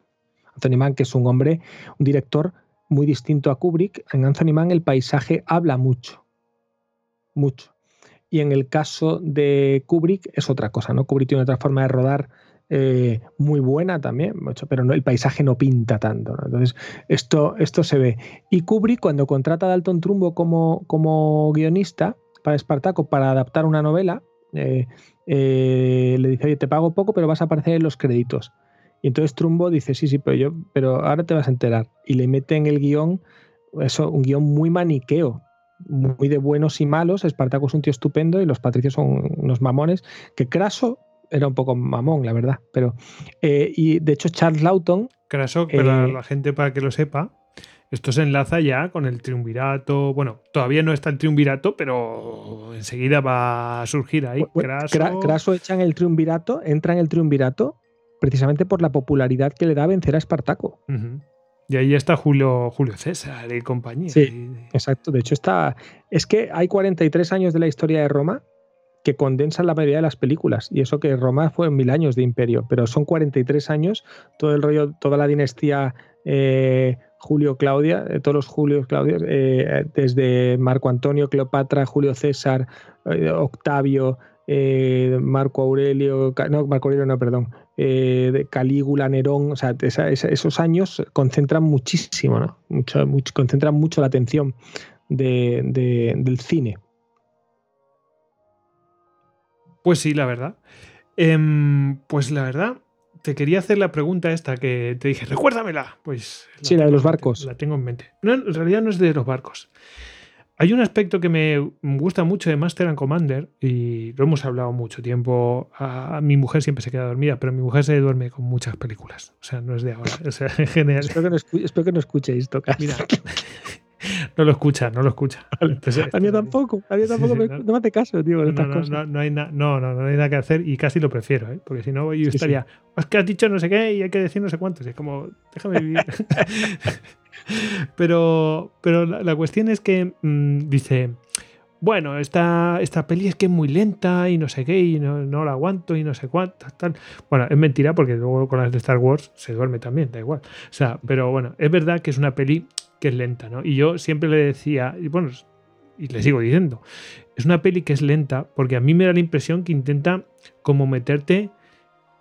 S3: Anthony Mann, que es un hombre, un director muy distinto a Kubrick. En Anthony Mann el paisaje habla mucho, mucho. Y en el caso de Kubrick es otra cosa, ¿no? Kubrick tiene otra forma de rodar eh, muy buena también, pero no, el paisaje no pinta tanto. Entonces, esto, esto se ve. Y Kubrick, cuando contrata a Dalton Trumbo como, como guionista para Espartaco para adaptar una novela, eh, eh, le dice, oye, te pago poco, pero vas a aparecer en los créditos. Y entonces Trumbo dice, sí, sí, pero yo, pero ahora te vas a enterar. Y le mete en el guion, eso, un guion muy maniqueo, muy de buenos y malos. Espartaco es un tío estupendo y los patricios son unos mamones. Que Craso era un poco mamón, la verdad. Pero, eh, y de hecho, Charles Lawton.
S2: Craso, para la gente para que lo sepa, esto se enlaza ya con el triunvirato. Bueno, todavía no está el triunvirato, pero enseguida va a surgir ahí.
S3: Craso, echa en el triunvirato, entra en el triunvirato precisamente por la popularidad que le da vencer a Espartaco.
S2: Y ahí está Julio, Julio César y compañía.
S3: Sí, exacto. De hecho, está. Es que hay 43 años de la historia de Roma que condensan la mayoría de las películas. Y eso que Roma fue mil años de imperio, pero son 43 años, todo el rollo, toda la dinastía eh, Julio Claudia, eh, todos los Julios Claudios, eh, desde Marco Antonio, Cleopatra, Julio César, Octavio, Marco Aurelio, no, Marco Aurelio no, perdón, Calígula, Nerón, o sea, esos años concentran muchísimo, ¿no? Mucho, concentran mucho la atención del cine.
S2: Pues sí, la verdad. Em, pues la verdad, te quería hacer la pregunta esta que te dije, recuérdamela. Pues
S3: sí, la de los barcos.
S2: La tengo en mente. No, en realidad no es de los barcos. Hay un aspecto que me gusta mucho de Master and Commander y lo hemos hablado mucho tiempo. A, mi mujer siempre se queda dormida, pero mi mujer se duerme con muchas películas. O sea, no es de ahora. O sea, en general.
S3: Espero que no, espero que no escuchéis tocar. Mira,
S2: no lo escucha, no lo escucha.
S3: a mí tampoco, a mí tampoco, me, no, me hace caso, tío,
S2: no,
S3: estas cosas.
S2: No, hay no, no, no hay nada que hacer y casi lo prefiero, ¿eh? porque si no yo estaría, es que has dicho no sé qué y hay que decir no sé cuántos, es como, déjame vivir. pero pero la, cuestión es que mm, dice, bueno, esta, esta peli es que es muy lenta y no sé qué, y no, no la aguanto y no sé cuántas, tal. Bueno, es mentira porque luego con las de Star Wars se duerme también, da igual. O sea, pero bueno, es verdad que es una peli que es lenta, ¿no? Y yo siempre le decía, y bueno, y le sigo diciendo, es una peli que es lenta porque a mí me da la impresión que intenta como meterte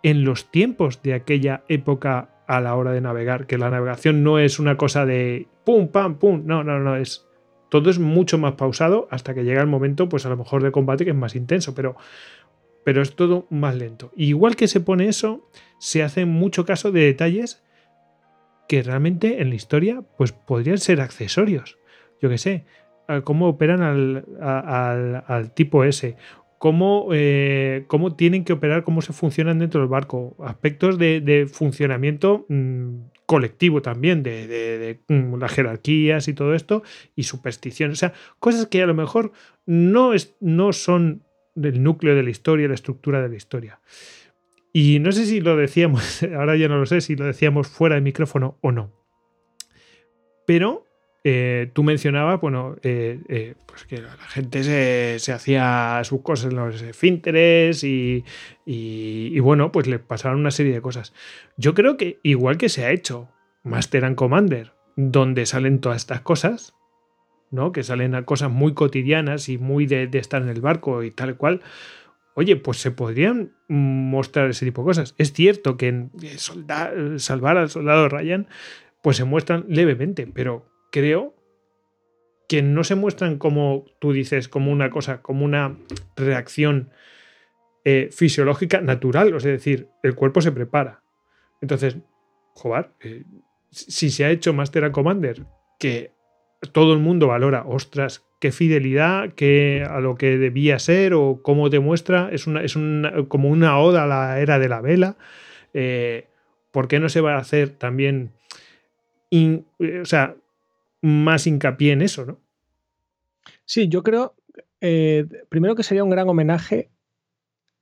S2: en los tiempos de aquella época a la hora de navegar, que la navegación no es una cosa de pum, pam, pum, no, no, no, es todo es mucho más pausado hasta que llega el momento, pues a lo mejor de combate que es más intenso, pero, pero es todo más lento. igual que se pone eso, se hace mucho caso de detalles que realmente en la historia pues podrían ser accesorios. Yo qué sé, cómo operan al, tipo S, cómo, eh, cómo, tienen que operar, cómo se funcionan dentro del barco, aspectos de, funcionamiento mm, colectivo también, de, mm, las jerarquías y todo esto, y supersticiones, o sea, cosas que a lo mejor no, es, no son del núcleo de la historia, la estructura de la historia. Y no sé si lo decíamos, ahora ya no lo sé, si lo decíamos fuera de micrófono o no. Pero eh, tú mencionabas, bueno, eh, eh, pues que la gente se, hacía sus cosas en los finteres y, bueno, pues le pasaban una serie de cosas. Yo creo que igual que se ha hecho Master and Commander, donde salen todas estas cosas, ¿no? Que salen a cosas muy cotidianas y muy de, estar en el barco y tal cual oye, pues se podrían mostrar ese tipo de cosas. Es cierto que salvar al soldado Ryan, pues se muestran levemente, pero creo que no se muestran como tú dices, como una cosa, como una reacción eh, fisiológica natural, es decir, el cuerpo se prepara. Entonces, joder, eh, si se ha hecho Master and Commander, que todo el mundo valora, ostras, qué fidelidad, qué, a lo que debía ser o cómo demuestra, es, una, es como una oda a la era de la vela. Eh, ¿Por qué no se va a hacer también, o sea, más hincapié en eso, no?
S3: Sí, yo creo, eh, primero que sería un gran homenaje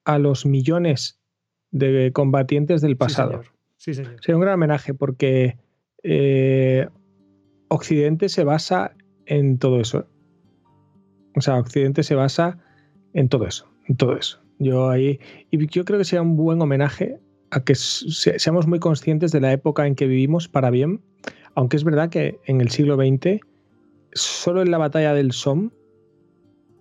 S3: a los millones de combatientes del pasado.
S2: Sí, señor.
S3: Sería un gran homenaje porque Occidente se basa en todo eso. O sea, Occidente se basa en todo eso, en todo eso. Yo ahí, y yo creo que sea un buen homenaje a que seamos muy conscientes de la época en que vivimos para bien, aunque es verdad que en el siglo XX, solo en la batalla del Somme,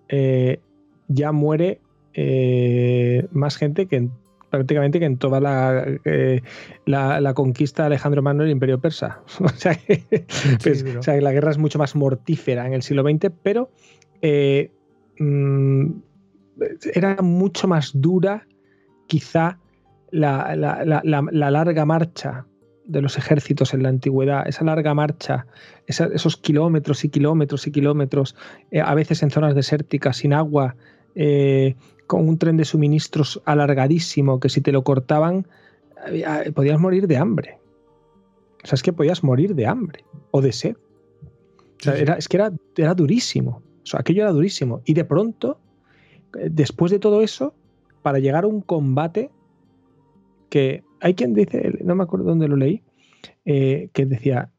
S3: eh, ya muere eh, más gente que prácticamente que en toda la, eh, la, conquista de Alejandro Magno del Imperio Persa. Pues, o, sea, que la guerra es mucho más mortífera en el siglo XX, pero mm, era mucho más dura quizá la, larga marcha de los ejércitos en la antigüedad, esa larga marcha, esos kilómetros y kilómetros y kilómetros, eh, a veces en zonas desérticas, sin agua, eh, con un tren de suministros alargadísimo, que si te lo cortaban, eh, podías morir de hambre. O sea, es que podías morir de hambre o de sed. es que era, era durísimo. O aquello era durísimo. Y de pronto, después de todo eso, para llegar a un combate que hay quien dice, no me acuerdo dónde lo leí, eh, que decía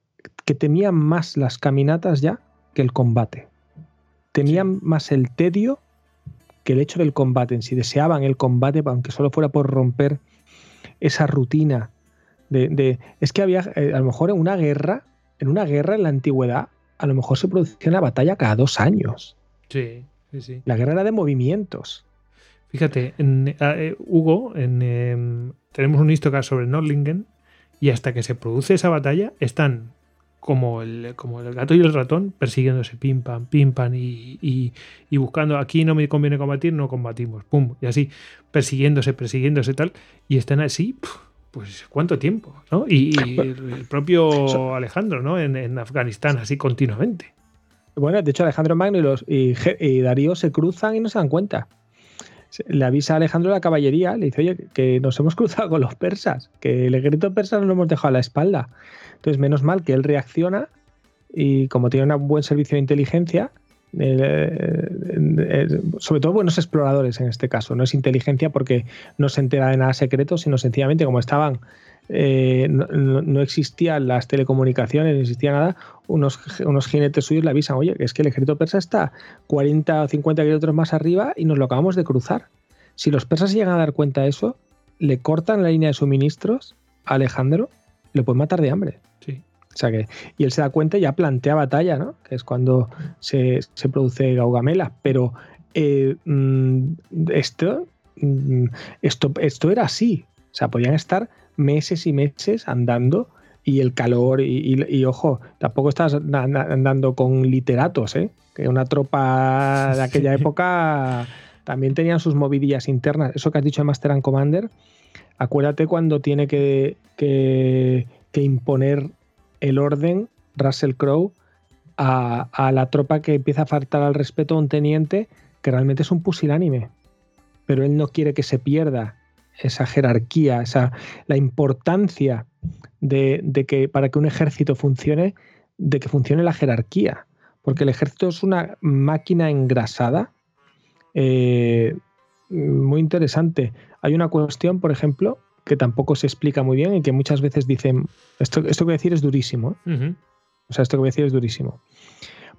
S3: que temían más las caminatas ya que el combate. Temían más el tedio que el hecho del combate en sí. Deseaban el combate, aunque solo fuera por romper esa rutina de, es que había, eh, a lo mejor en una guerra, en una guerra en la antigüedad, a lo mejor se producía una batalla cada dos años.
S2: Sí, sí, sí.
S3: La guerra era de movimientos.
S2: Fíjate, en, eh, Hugo, en, em, tenemos un histocast sobre Nordlingen y hasta que se produce esa batalla están como el, como el gato y el ratón persiguiéndose, pim pam, pim pam, y, buscando, aquí no me conviene combatir, no combatimos, pum, y así, persiguiéndose, persiguiéndose tal, y están así, pues cuánto tiempo, ¿no? Y, el, propio Alejandro, ¿no? En, Afganistán, así continuamente.
S3: Bueno, de hecho Alejandro Magno y, los, y Darío se cruzan y no se dan cuenta le avisa a Alejandro la caballería, le dice, oye, que nos hemos cruzado con los persas, que el ejército persa nos lo hemos dejado a la espalda. Entonces, menos mal que él reacciona y como tiene un buen servicio de inteligencia, eh, eh, sobre todo buenos exploradores en este caso, no es inteligencia porque no se entera de nada secreto, sino sencillamente como estaban eh, no, existían las telecomunicaciones, no existía nada, unos, unos jinetes suyos le avisan, oye, es que el ejército persa está 40 o 50 kilómetros más arriba y nos lo acabamos de cruzar. Si los persas llegan a dar cuenta de eso, le cortan la línea de suministros a Alejandro, le pueden matar de hambre.
S2: Sí.
S3: O sea que, y él se da cuenta y ya plantea batalla, ¿no? Que es cuando se, produce Gaugamela. Pero eh, mm, esto, mm, esto, esto era así. O sea, podían estar meses y meses andando y el calor y, ojo, tampoco estás andando con literatos, ¿eh? que una tropa de aquella época también tenían sus movidillas internas. Eso que has dicho de Master and Commander, acuérdate cuando tiene que, que, imponer el orden Russell Crowe a, a, la tropa que empieza a faltar al respeto a un teniente que realmente es un pusilánime, pero él no quiere que se pierda esa jerarquía, esa, la importancia de, que para que un ejército funcione, de que funcione la jerarquía. Porque el ejército es una máquina engrasada. Eh, muy interesante. Hay una cuestión, por ejemplo, que tampoco se explica muy bien y que muchas veces dicen, esto, esto que voy a decir es durísimo. ¿eh? O sea, esto que voy a decir es durísimo.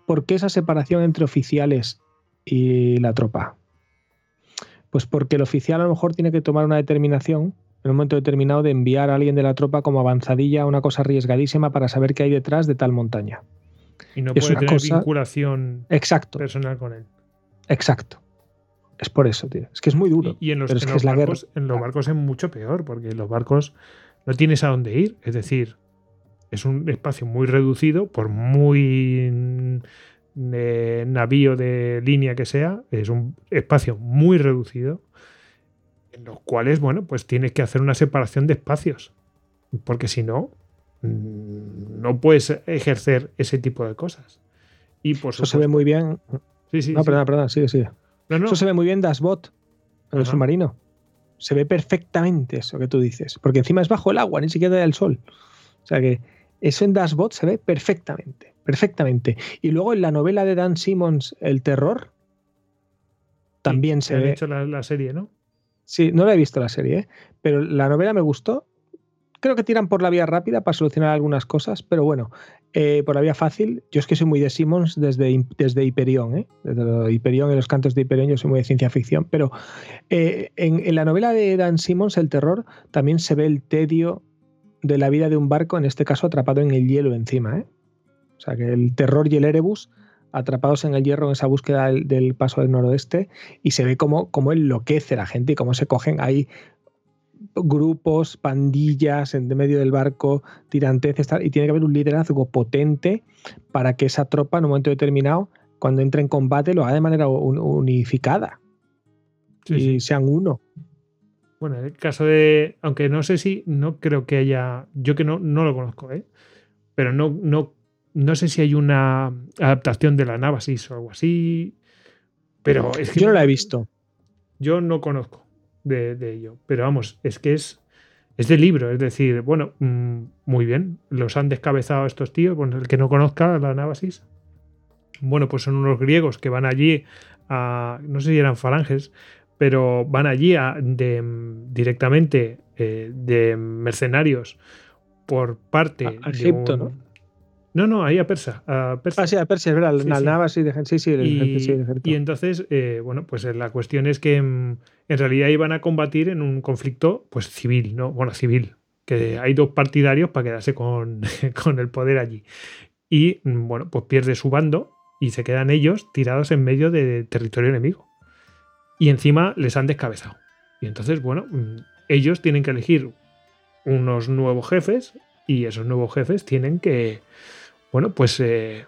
S3: ¿Por qué esa separación entre oficiales y la tropa? Pues porque el oficial a lo mejor tiene que tomar una determinación en un momento determinado de enviar a alguien de la tropa como avanzadilla una cosa arriesgadísima para saber qué hay detrás de tal montaña.
S2: Y no puede tener vinculación personal con él.
S3: Exacto. Es por eso, tío. Es que es muy duro.
S2: Y, en los, barcos, en los barcos es mucho peor, porque en los barcos no tienes a dónde ir. Es decir, es un espacio muy reducido, por muy de navío de línea que sea, es un espacio muy reducido, en los cuales, bueno, pues tienes que hacer una separación de espacios, porque si no, mm, no puedes ejercer ese tipo de cosas. Y por
S3: Eso se ve muy bien.
S2: Sí, sí.
S3: No, perdón, perdón, sigue, sigue. Eso se ve muy bien Dashbot, en el submarino. Se ve perfectamente eso que tú dices, porque encima es bajo el agua, ni siquiera da el sol. O sea que eso en Dashbot se ve perfectamente perfectamente. Y luego en la novela de Dan Simmons, El terror, también se ve.
S2: hecho la, serie, ¿no?
S3: Sí, no la he visto la serie, ¿eh? pero la novela me gustó creo que tiran por la vía rápida para solucionar algunas cosas, pero bueno, eh, por la vía fácil, yo es que soy muy de Simmons desde, desde Hyperion, ¿eh? desde Hyperion y los cantos de Hyperion, yo soy muy de ciencia ficción, pero eh, en, en, la novela de Dan Simmons, El terror, también se ve el tedio de la vida de un barco, en este caso atrapado en el hielo encima. ¿eh? O sea, que el terror y el Erebus atrapados en el hierro en esa búsqueda del, paso del noroeste y se ve cómo, cómo enloquece la gente y cómo se cogen ahí grupos, pandillas en medio del barco, tirantes, y tiene que haber un liderazgo potente para que esa tropa en un momento determinado, cuando entre en combate, lo haga de manera unificada y sean uno.
S2: Bueno, en el caso de, aunque no sé si, no creo que haya, yo que no, no lo conozco, ¿eh? pero no, no, no sé si hay una adaptación de la Navasis o algo así, pero es que...
S3: Yo no la he visto.
S2: Yo no conozco de, ello. Pero vamos, es que es, es de libro, es decir, bueno, mm, muy bien, los han descabezado estos tíos, bueno, el que no conozca la Nábasis, bueno, pues son unos griegos que van allí a, no sé si eran falanges, pero van allí a, de, directamente eh, de mercenarios por parte
S3: a, Egipto, ¿no?
S2: No, no, ahí a Persa.
S3: A Persa. Ah, sí, a Persia, es verdad. Sí, sí. de, sí, sí,
S2: y, y, entonces, eh, bueno, pues la cuestión es que mm, en realidad iban a combatir en un conflicto pues civil, ¿no? Bueno, civil, que hay dos partidarios para quedarse con, con el poder allí. Y mm, bueno, pues pierde su bando y se quedan ellos tirados en medio de territorio enemigo. Y encima les han descabezado. Y entonces, bueno, mm, ellos tienen que elegir unos nuevos jefes y esos nuevos jefes tienen que, bueno, pues eh,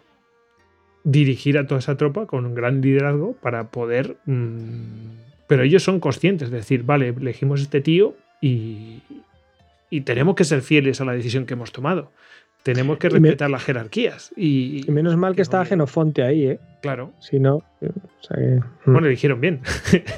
S2: dirigir a toda esa tropa con un gran liderazgo para poder mmm, pero ellos son conscientes de decir, vale, elegimos este tío y, y tenemos que ser fieles a la decisión que hemos tomado. Tenemos que respetar las jerarquías. Y,
S3: menos mal que, estaba Genofonte ahí, ¿eh?
S2: Claro.
S3: Si no. O
S2: sea que... Mm. Bueno, dijeron bien.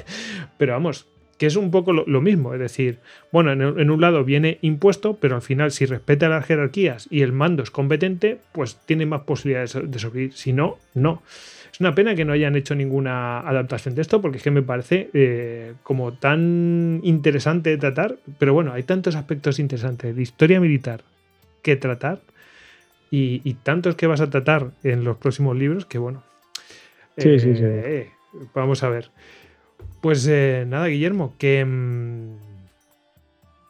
S2: pero vamos, que es un poco lo, mismo. Es decir, bueno, en, un lado viene impuesto, pero al final, si respeta las jerarquías y el mando es competente, pues tiene más posibilidades de sobrevivir. Si no, no. Es una pena que no hayan hecho ninguna adaptación de esto, porque es que me parece eh, como tan interesante de tratar. Pero bueno, hay tantos aspectos interesantes de historia militar que tratar y, tantos que vas a tratar en los próximos libros que bueno.
S3: Sí, sí, sí.
S2: Eh, vamos a ver. Pues eh, nada, Guillermo, que mm,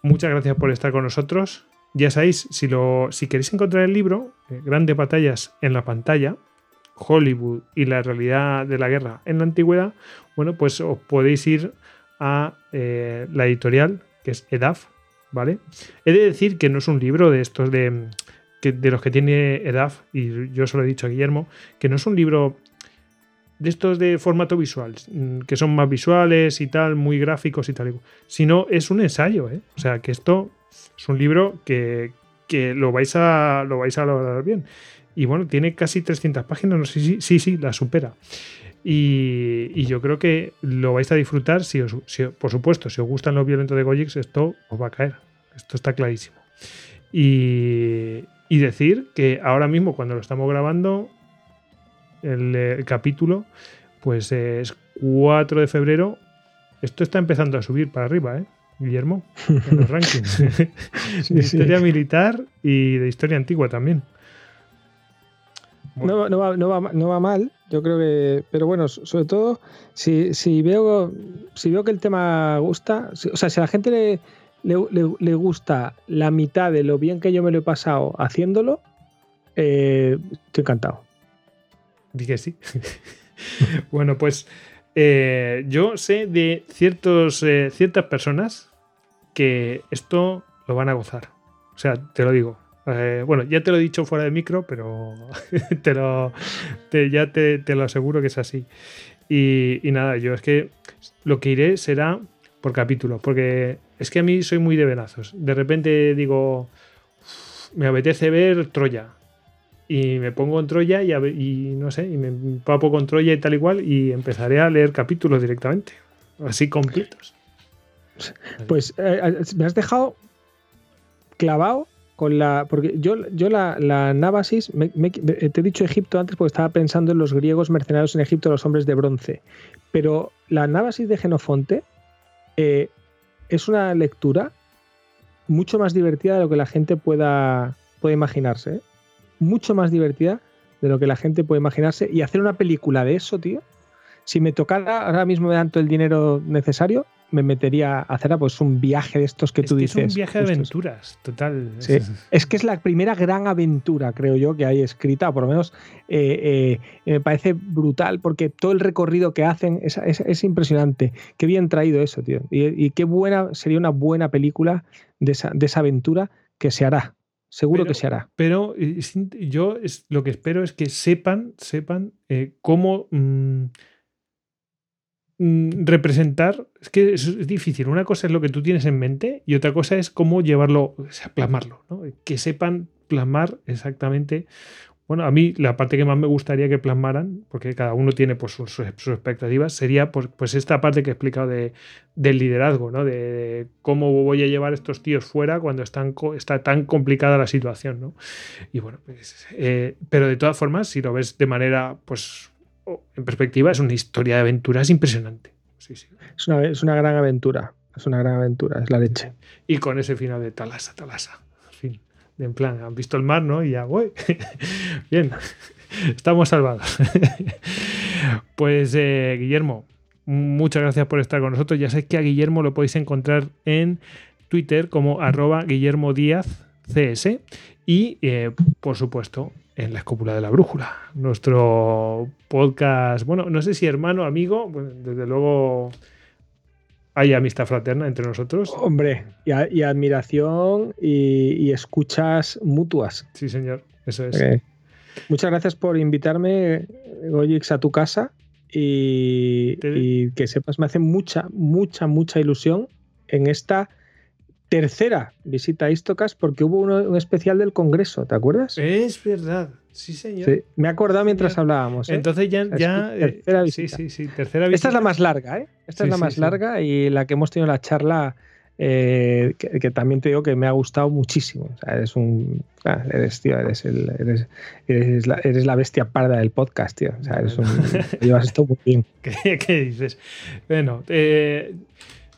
S2: muchas gracias por estar con nosotros. Ya sabéis, si, lo, si queréis encontrar el libro, Grandes Batallas en la pantalla, Hollywood y la realidad de la guerra en la antigüedad, bueno, pues os podéis ir a eh, la editorial, que es EDAF, ¿vale? He de decir que no es un libro de estos de, de los que tiene EDAF, y yo se lo he dicho a Guillermo, que no es un libro de estos de formato visual, mm, que son más visuales y tal, muy gráficos y tal, sino es un ensayo, ¿eh? O sea, que esto es un libro que, que lo vais a lo vais a lograr bien. Y bueno, tiene casi 300 páginas, no sé si sí, sí, la supera. Y, yo creo que lo vais a disfrutar, si, os, por supuesto, si os gustan los violentos de Gojix, esto os va a caer. Esto está clarísimo. Y, decir que ahora mismo, cuando lo estamos grabando, el, capítulo, pues es 4 de febrero. Esto está empezando a subir para arriba, ¿eh? Guillermo, en los rankings. de historia militar y de historia antigua también.
S3: No, no, va, no, va, no, va, mal, yo creo que. Pero bueno, sobre todo, si, si, veo, si veo que el tema gusta, o sea, si a la gente le, le, gusta la mitad de lo bien que yo me lo he pasado haciéndolo, eh, estoy encantado.
S2: Dije sí. bueno, pues eh, yo sé de ciertos, eh, ciertas personas que esto lo van a gozar. O sea, te lo digo. Bueno, ya te lo he dicho fuera de micro, pero te lo, ya te, lo aseguro que es así. Y, nada, yo es que lo que iré será por capítulo, porque es que a mí soy muy de venazos. De repente digo, me apetece ver Troya. Y me pongo en Troya y, y no sé, y me papo con Troya y tal igual, y empezaré a leer capítulos directamente, así completos.
S3: Pues eh, eh, me has dejado clavado con la. Porque yo, yo la, la Nábasis, te he dicho Egipto antes porque estaba pensando en los griegos mercenarios en Egipto, los hombres de bronce. Pero la Nábasis de Genofonte eh, es una lectura mucho más divertida de lo que la gente pueda, pueda imaginarse. ¿eh? Mucho más divertida de lo que la gente puede imaginarse. Y hacer una película de eso, tío. Si me tocara, ahora mismo me dan todo el dinero necesario, me metería a hacer pues un viaje de estos que
S2: es
S3: tú
S2: que
S3: dices.
S2: Es un viaje de aventuras, total.
S3: Sí. Es que es la primera gran aventura, creo yo, que hay escrita, por lo menos eh, eh, me parece brutal, porque todo el recorrido que hacen es, es, es impresionante. Qué bien traído eso, tío. Y, y, qué buena, sería una buena película de esa, de esa aventura que se hará. Seguro
S2: pero,
S3: que se hará.
S2: Pero yo es, lo que espero es que sepan, sepan eh, cómo. Mmm, representar, es que es, difícil. Una cosa es lo que tú tienes en mente y otra cosa es cómo llevarlo, o sea, plasmarlo, ¿no? que sepan plasmar exactamente. Bueno, a mí la parte que más me gustaría que plasmaran, porque cada uno tiene pues, sus, expectativas, sería pues, pues, esta parte que he explicado de, del liderazgo, ¿no? De, cómo voy a llevar a estos tíos fuera cuando está tan complicada la situación. ¿no? Y bueno, pues, eh, pero de todas formas, si lo ves de manera pues, en perspectiva, es una historia de aventuras impresionante. Sí, sí.
S3: Es, una, es una gran aventura. Es una gran aventura, es la leche.
S2: Y con ese final de Talasa, Talasa. En fin, en plan, han visto el mar, ¿no? Y ya, voy. Bien, estamos salvados. pues, eh, Guillermo, muchas gracias por estar con nosotros. Ya sé que a Guillermo lo podéis encontrar en Twitter como arroba Guillermo Díaz CS y, eh, por supuesto, en la escópula de la brújula, nuestro podcast, bueno, no sé si hermano, amigo, desde luego hay amistad fraterna entre nosotros.
S3: Hombre, y, a, y admiración y, y, escuchas mutuas.
S2: Sí, señor, eso es.
S3: Okay. Muchas gracias por invitarme, Goyix, a tu casa y, y que sepas, me hace mucha, mucha, mucha ilusión en esta tercera visita a Istocas porque hubo uno, un especial del Congreso, ¿te acuerdas?
S2: Es verdad, sí, señor.
S3: Sí, me he acordado mientras señor. hablábamos. ¿eh?
S2: Entonces ya... ya
S3: tercera visita.
S2: Sí, sí, sí, tercera visita.
S3: Esta es la más larga, ¿eh? Esta sí, es la más sí, larga y la que hemos tenido la charla... Eh, que, que, también te digo que me ha gustado muchísimo. O sea, eres un. Ah, eres, tío, eres, el, eres, eres, la, eres, la, bestia parda del podcast, tío. O sea, eres un. llevas esto muy bien.
S2: ¿Qué, qué dices? Bueno, eh,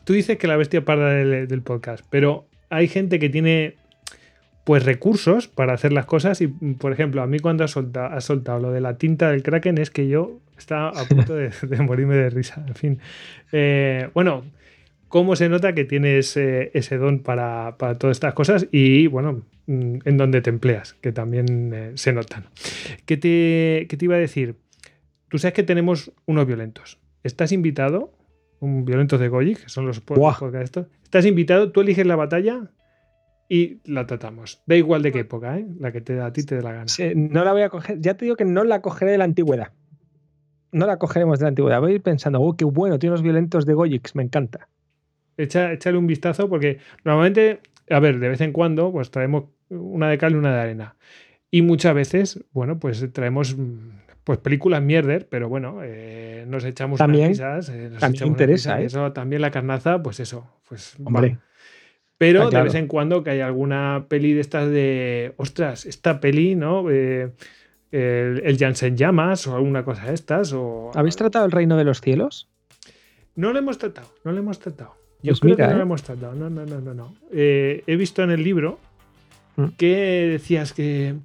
S2: tú dices que la bestia parda del, del podcast, pero hay gente que tiene pues recursos para hacer las cosas y por ejemplo a mí cuando has soltado, has soltado lo de la tinta del kraken es que yo estaba a punto de, de morirme de risa en fin. Eh, bueno cómo se nota que tienes eh, ese don para, para, todas estas cosas y bueno mm, en donde te empleas que también eh, se notan ¿Qué te, ¿qué te iba a decir? tú sabes que tenemos unos violentos. Estás invitado un violento de Goyi, que son los podcasts. Estás invitado, tú eliges la batalla y la tratamos. Da igual de qué época, ¿eh? la que te, a ti te dé la gana.
S3: Sí, no la voy a coger, ya te digo que no la cogeré de la antigüedad. No la cogeremos de la antigüedad. Voy a ir pensando, oh, qué bueno, tiene unos violentos de Goyix, me encanta.
S2: Echa, échale un vistazo porque normalmente, a ver, de vez en cuando, pues traemos una de cal y una de arena. Y muchas veces, bueno, pues traemos pues películas mierder, pero bueno, eh, nos echamos
S3: también,
S2: unas risas. Eh, nos
S3: también
S2: echamos
S3: interesa,
S2: risas,
S3: ¿eh?
S2: Eso también la carnaza, pues eso, pues
S3: Hombre.
S2: Pero
S3: claro.
S2: de vez en cuando que hay alguna peli de estas de, ostras, esta peli, ¿no? Eh, el, el Jansen Llamas o alguna cosa de estas. O...
S3: ¿Habéis tratado el reino de los cielos?
S2: No lo hemos tratado, no lo hemos tratado. Yo
S3: Pues
S2: creo
S3: mira,
S2: que no lo hemos tratado. No, no, no, no. no. He visto en el libro
S3: Mm.
S2: que decías que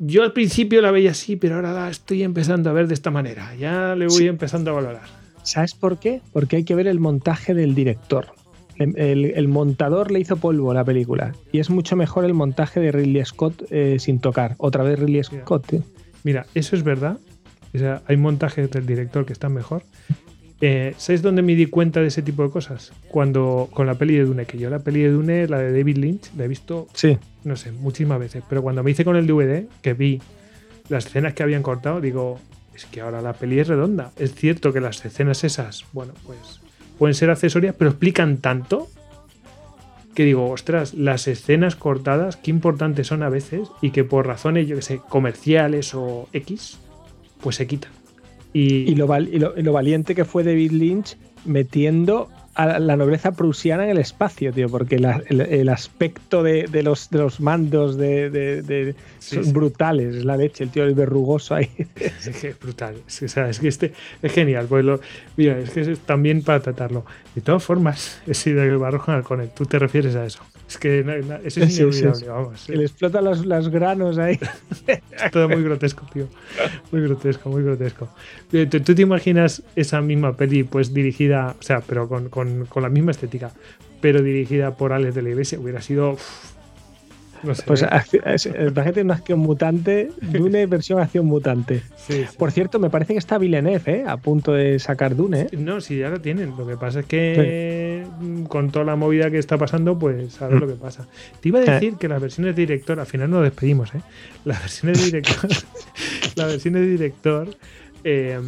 S2: yo al principio la veía así, pero ahora la estoy empezando a ver de esta manera. Ya le voy
S3: Sí.
S2: empezando a valorar.
S3: ¿Sabes por qué? Porque hay que ver el montaje del director. El, el- el montador le hizo polvo a la película. Y es mucho mejor el montaje de Ridley Scott eh, sin tocar. Otra vez Ridley Scott. tío.
S2: Mira, eso es verdad. O sea, hay montajes del director que están mejor. Eh, ¿Sabes dónde me di cuenta de ese tipo de cosas? Cuando con la peli de Dune, que yo la peli de Dune, la de David Lynch, la he visto,
S3: Sí.
S2: no sé, muchísimas veces. Pero cuando me hice con el DVD, que vi las escenas que habían cortado, digo, es que ahora la peli es redonda. Es cierto que las escenas esas, bueno, pues pueden ser accesorias, pero explican tanto que digo, ostras, las escenas cortadas, qué importantes son a veces y que por razones, yo que sé, comerciales o X, pues se quitan. Y,
S3: Y lo, val- y lo- y lo valiente que fue David Lynch metiendo a la nobleza prusiana en el espacio, tío, porque la- el, el aspecto de, de los, de los mandos de, de- de-
S2: Sí,
S3: son
S2: sí.
S3: brutales. Es la leche, el tío el verrugoso ahí.
S2: es que es brutal. Es que, o sea, es que este es genial. Pues lo, mira, es que es también para tratarlo. De todas formas, he sido el Barroja Halconet. Tú te refieres a eso. Es que no, no, eso es
S3: Sí, sí.
S2: vamos.
S3: Que le explotan los, los granos ahí.
S2: Es todo muy grotesco, tío. Muy grotesco, muy grotesco. Eh, ¿Tú, tú te imaginas esa misma peli, pues dirigida, o sea, pero con, con- con la misma estética, pero dirigida por Alex de la Iglesia? Hubiera sido. No sé.
S3: Pues
S2: ¿eh?
S3: imagínate una acción mutante, Dune versión acción mutante.
S2: Sí, sí.
S3: Por cierto, me parece que está Villeneuve, ¿eh? A punto de sacar Dune, ¿eh?
S2: No, sí, ya lo tienen. Lo que pasa es que mm, con toda la movida que está pasando, pues a ver
S3: Mm.
S2: lo que pasa. Te iba a decir que las versiones de director, al final nos despedimos, ¿eh? Las versiones de director, las versiones de director, eh,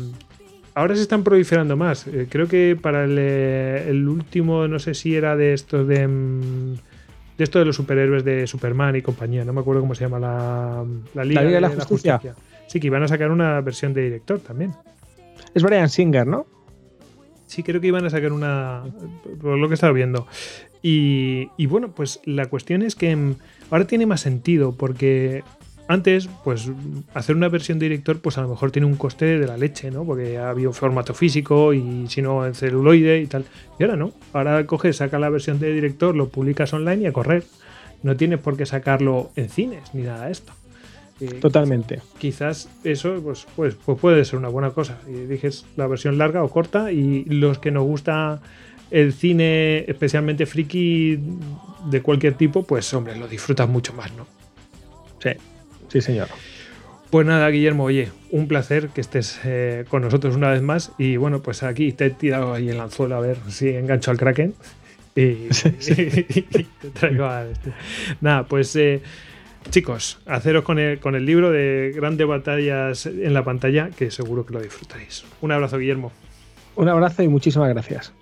S2: ahora se están proliferando más. Eh, creo que para el, eh, el último, no sé si era de estos de. De esto de los superhéroes de Superman y compañía, no me acuerdo cómo se llama la, la Liga,
S3: Liga de la Justicia.
S2: Sí, que iban a sacar una versión de director también.
S3: Es Brian Singer, ¿no?
S2: Sí, creo que iban a sacar una. Por lo que estaba viendo. Y, y bueno, pues la cuestión es que mm, ahora tiene más sentido, porque antes, pues hacer una versión de director, pues a lo mejor tiene un coste de la leche, ¿no? Porque ha habido formato físico y si no en celuloide y tal. Y ahora no. Ahora coges, saca la versión de director, lo publicas online y a correr. No tienes por qué sacarlo en cines ni nada de esto. Eh,
S3: Totalmente.
S2: quizás eso pues, pues, pues puede ser una buena cosa. Y dijes la versión larga o corta y los que nos gusta el cine, especialmente friki de cualquier tipo, pues hombre, lo disfrutas mucho más, ¿no?
S3: Sí, sí, señor.
S2: Pues nada, Guillermo, oye, un placer que estés eh, con nosotros una vez más. Y bueno, pues aquí te he tirado ahí el anzuelo a ver si engancho al Kraken. Y, y te traigo a este. Nada, pues eh, chicos, haceros con el, con el libro de grandes batallas en la pantalla, que seguro que lo disfrutaréis. Un abrazo, Guillermo.
S3: Un abrazo y muchísimas gracias.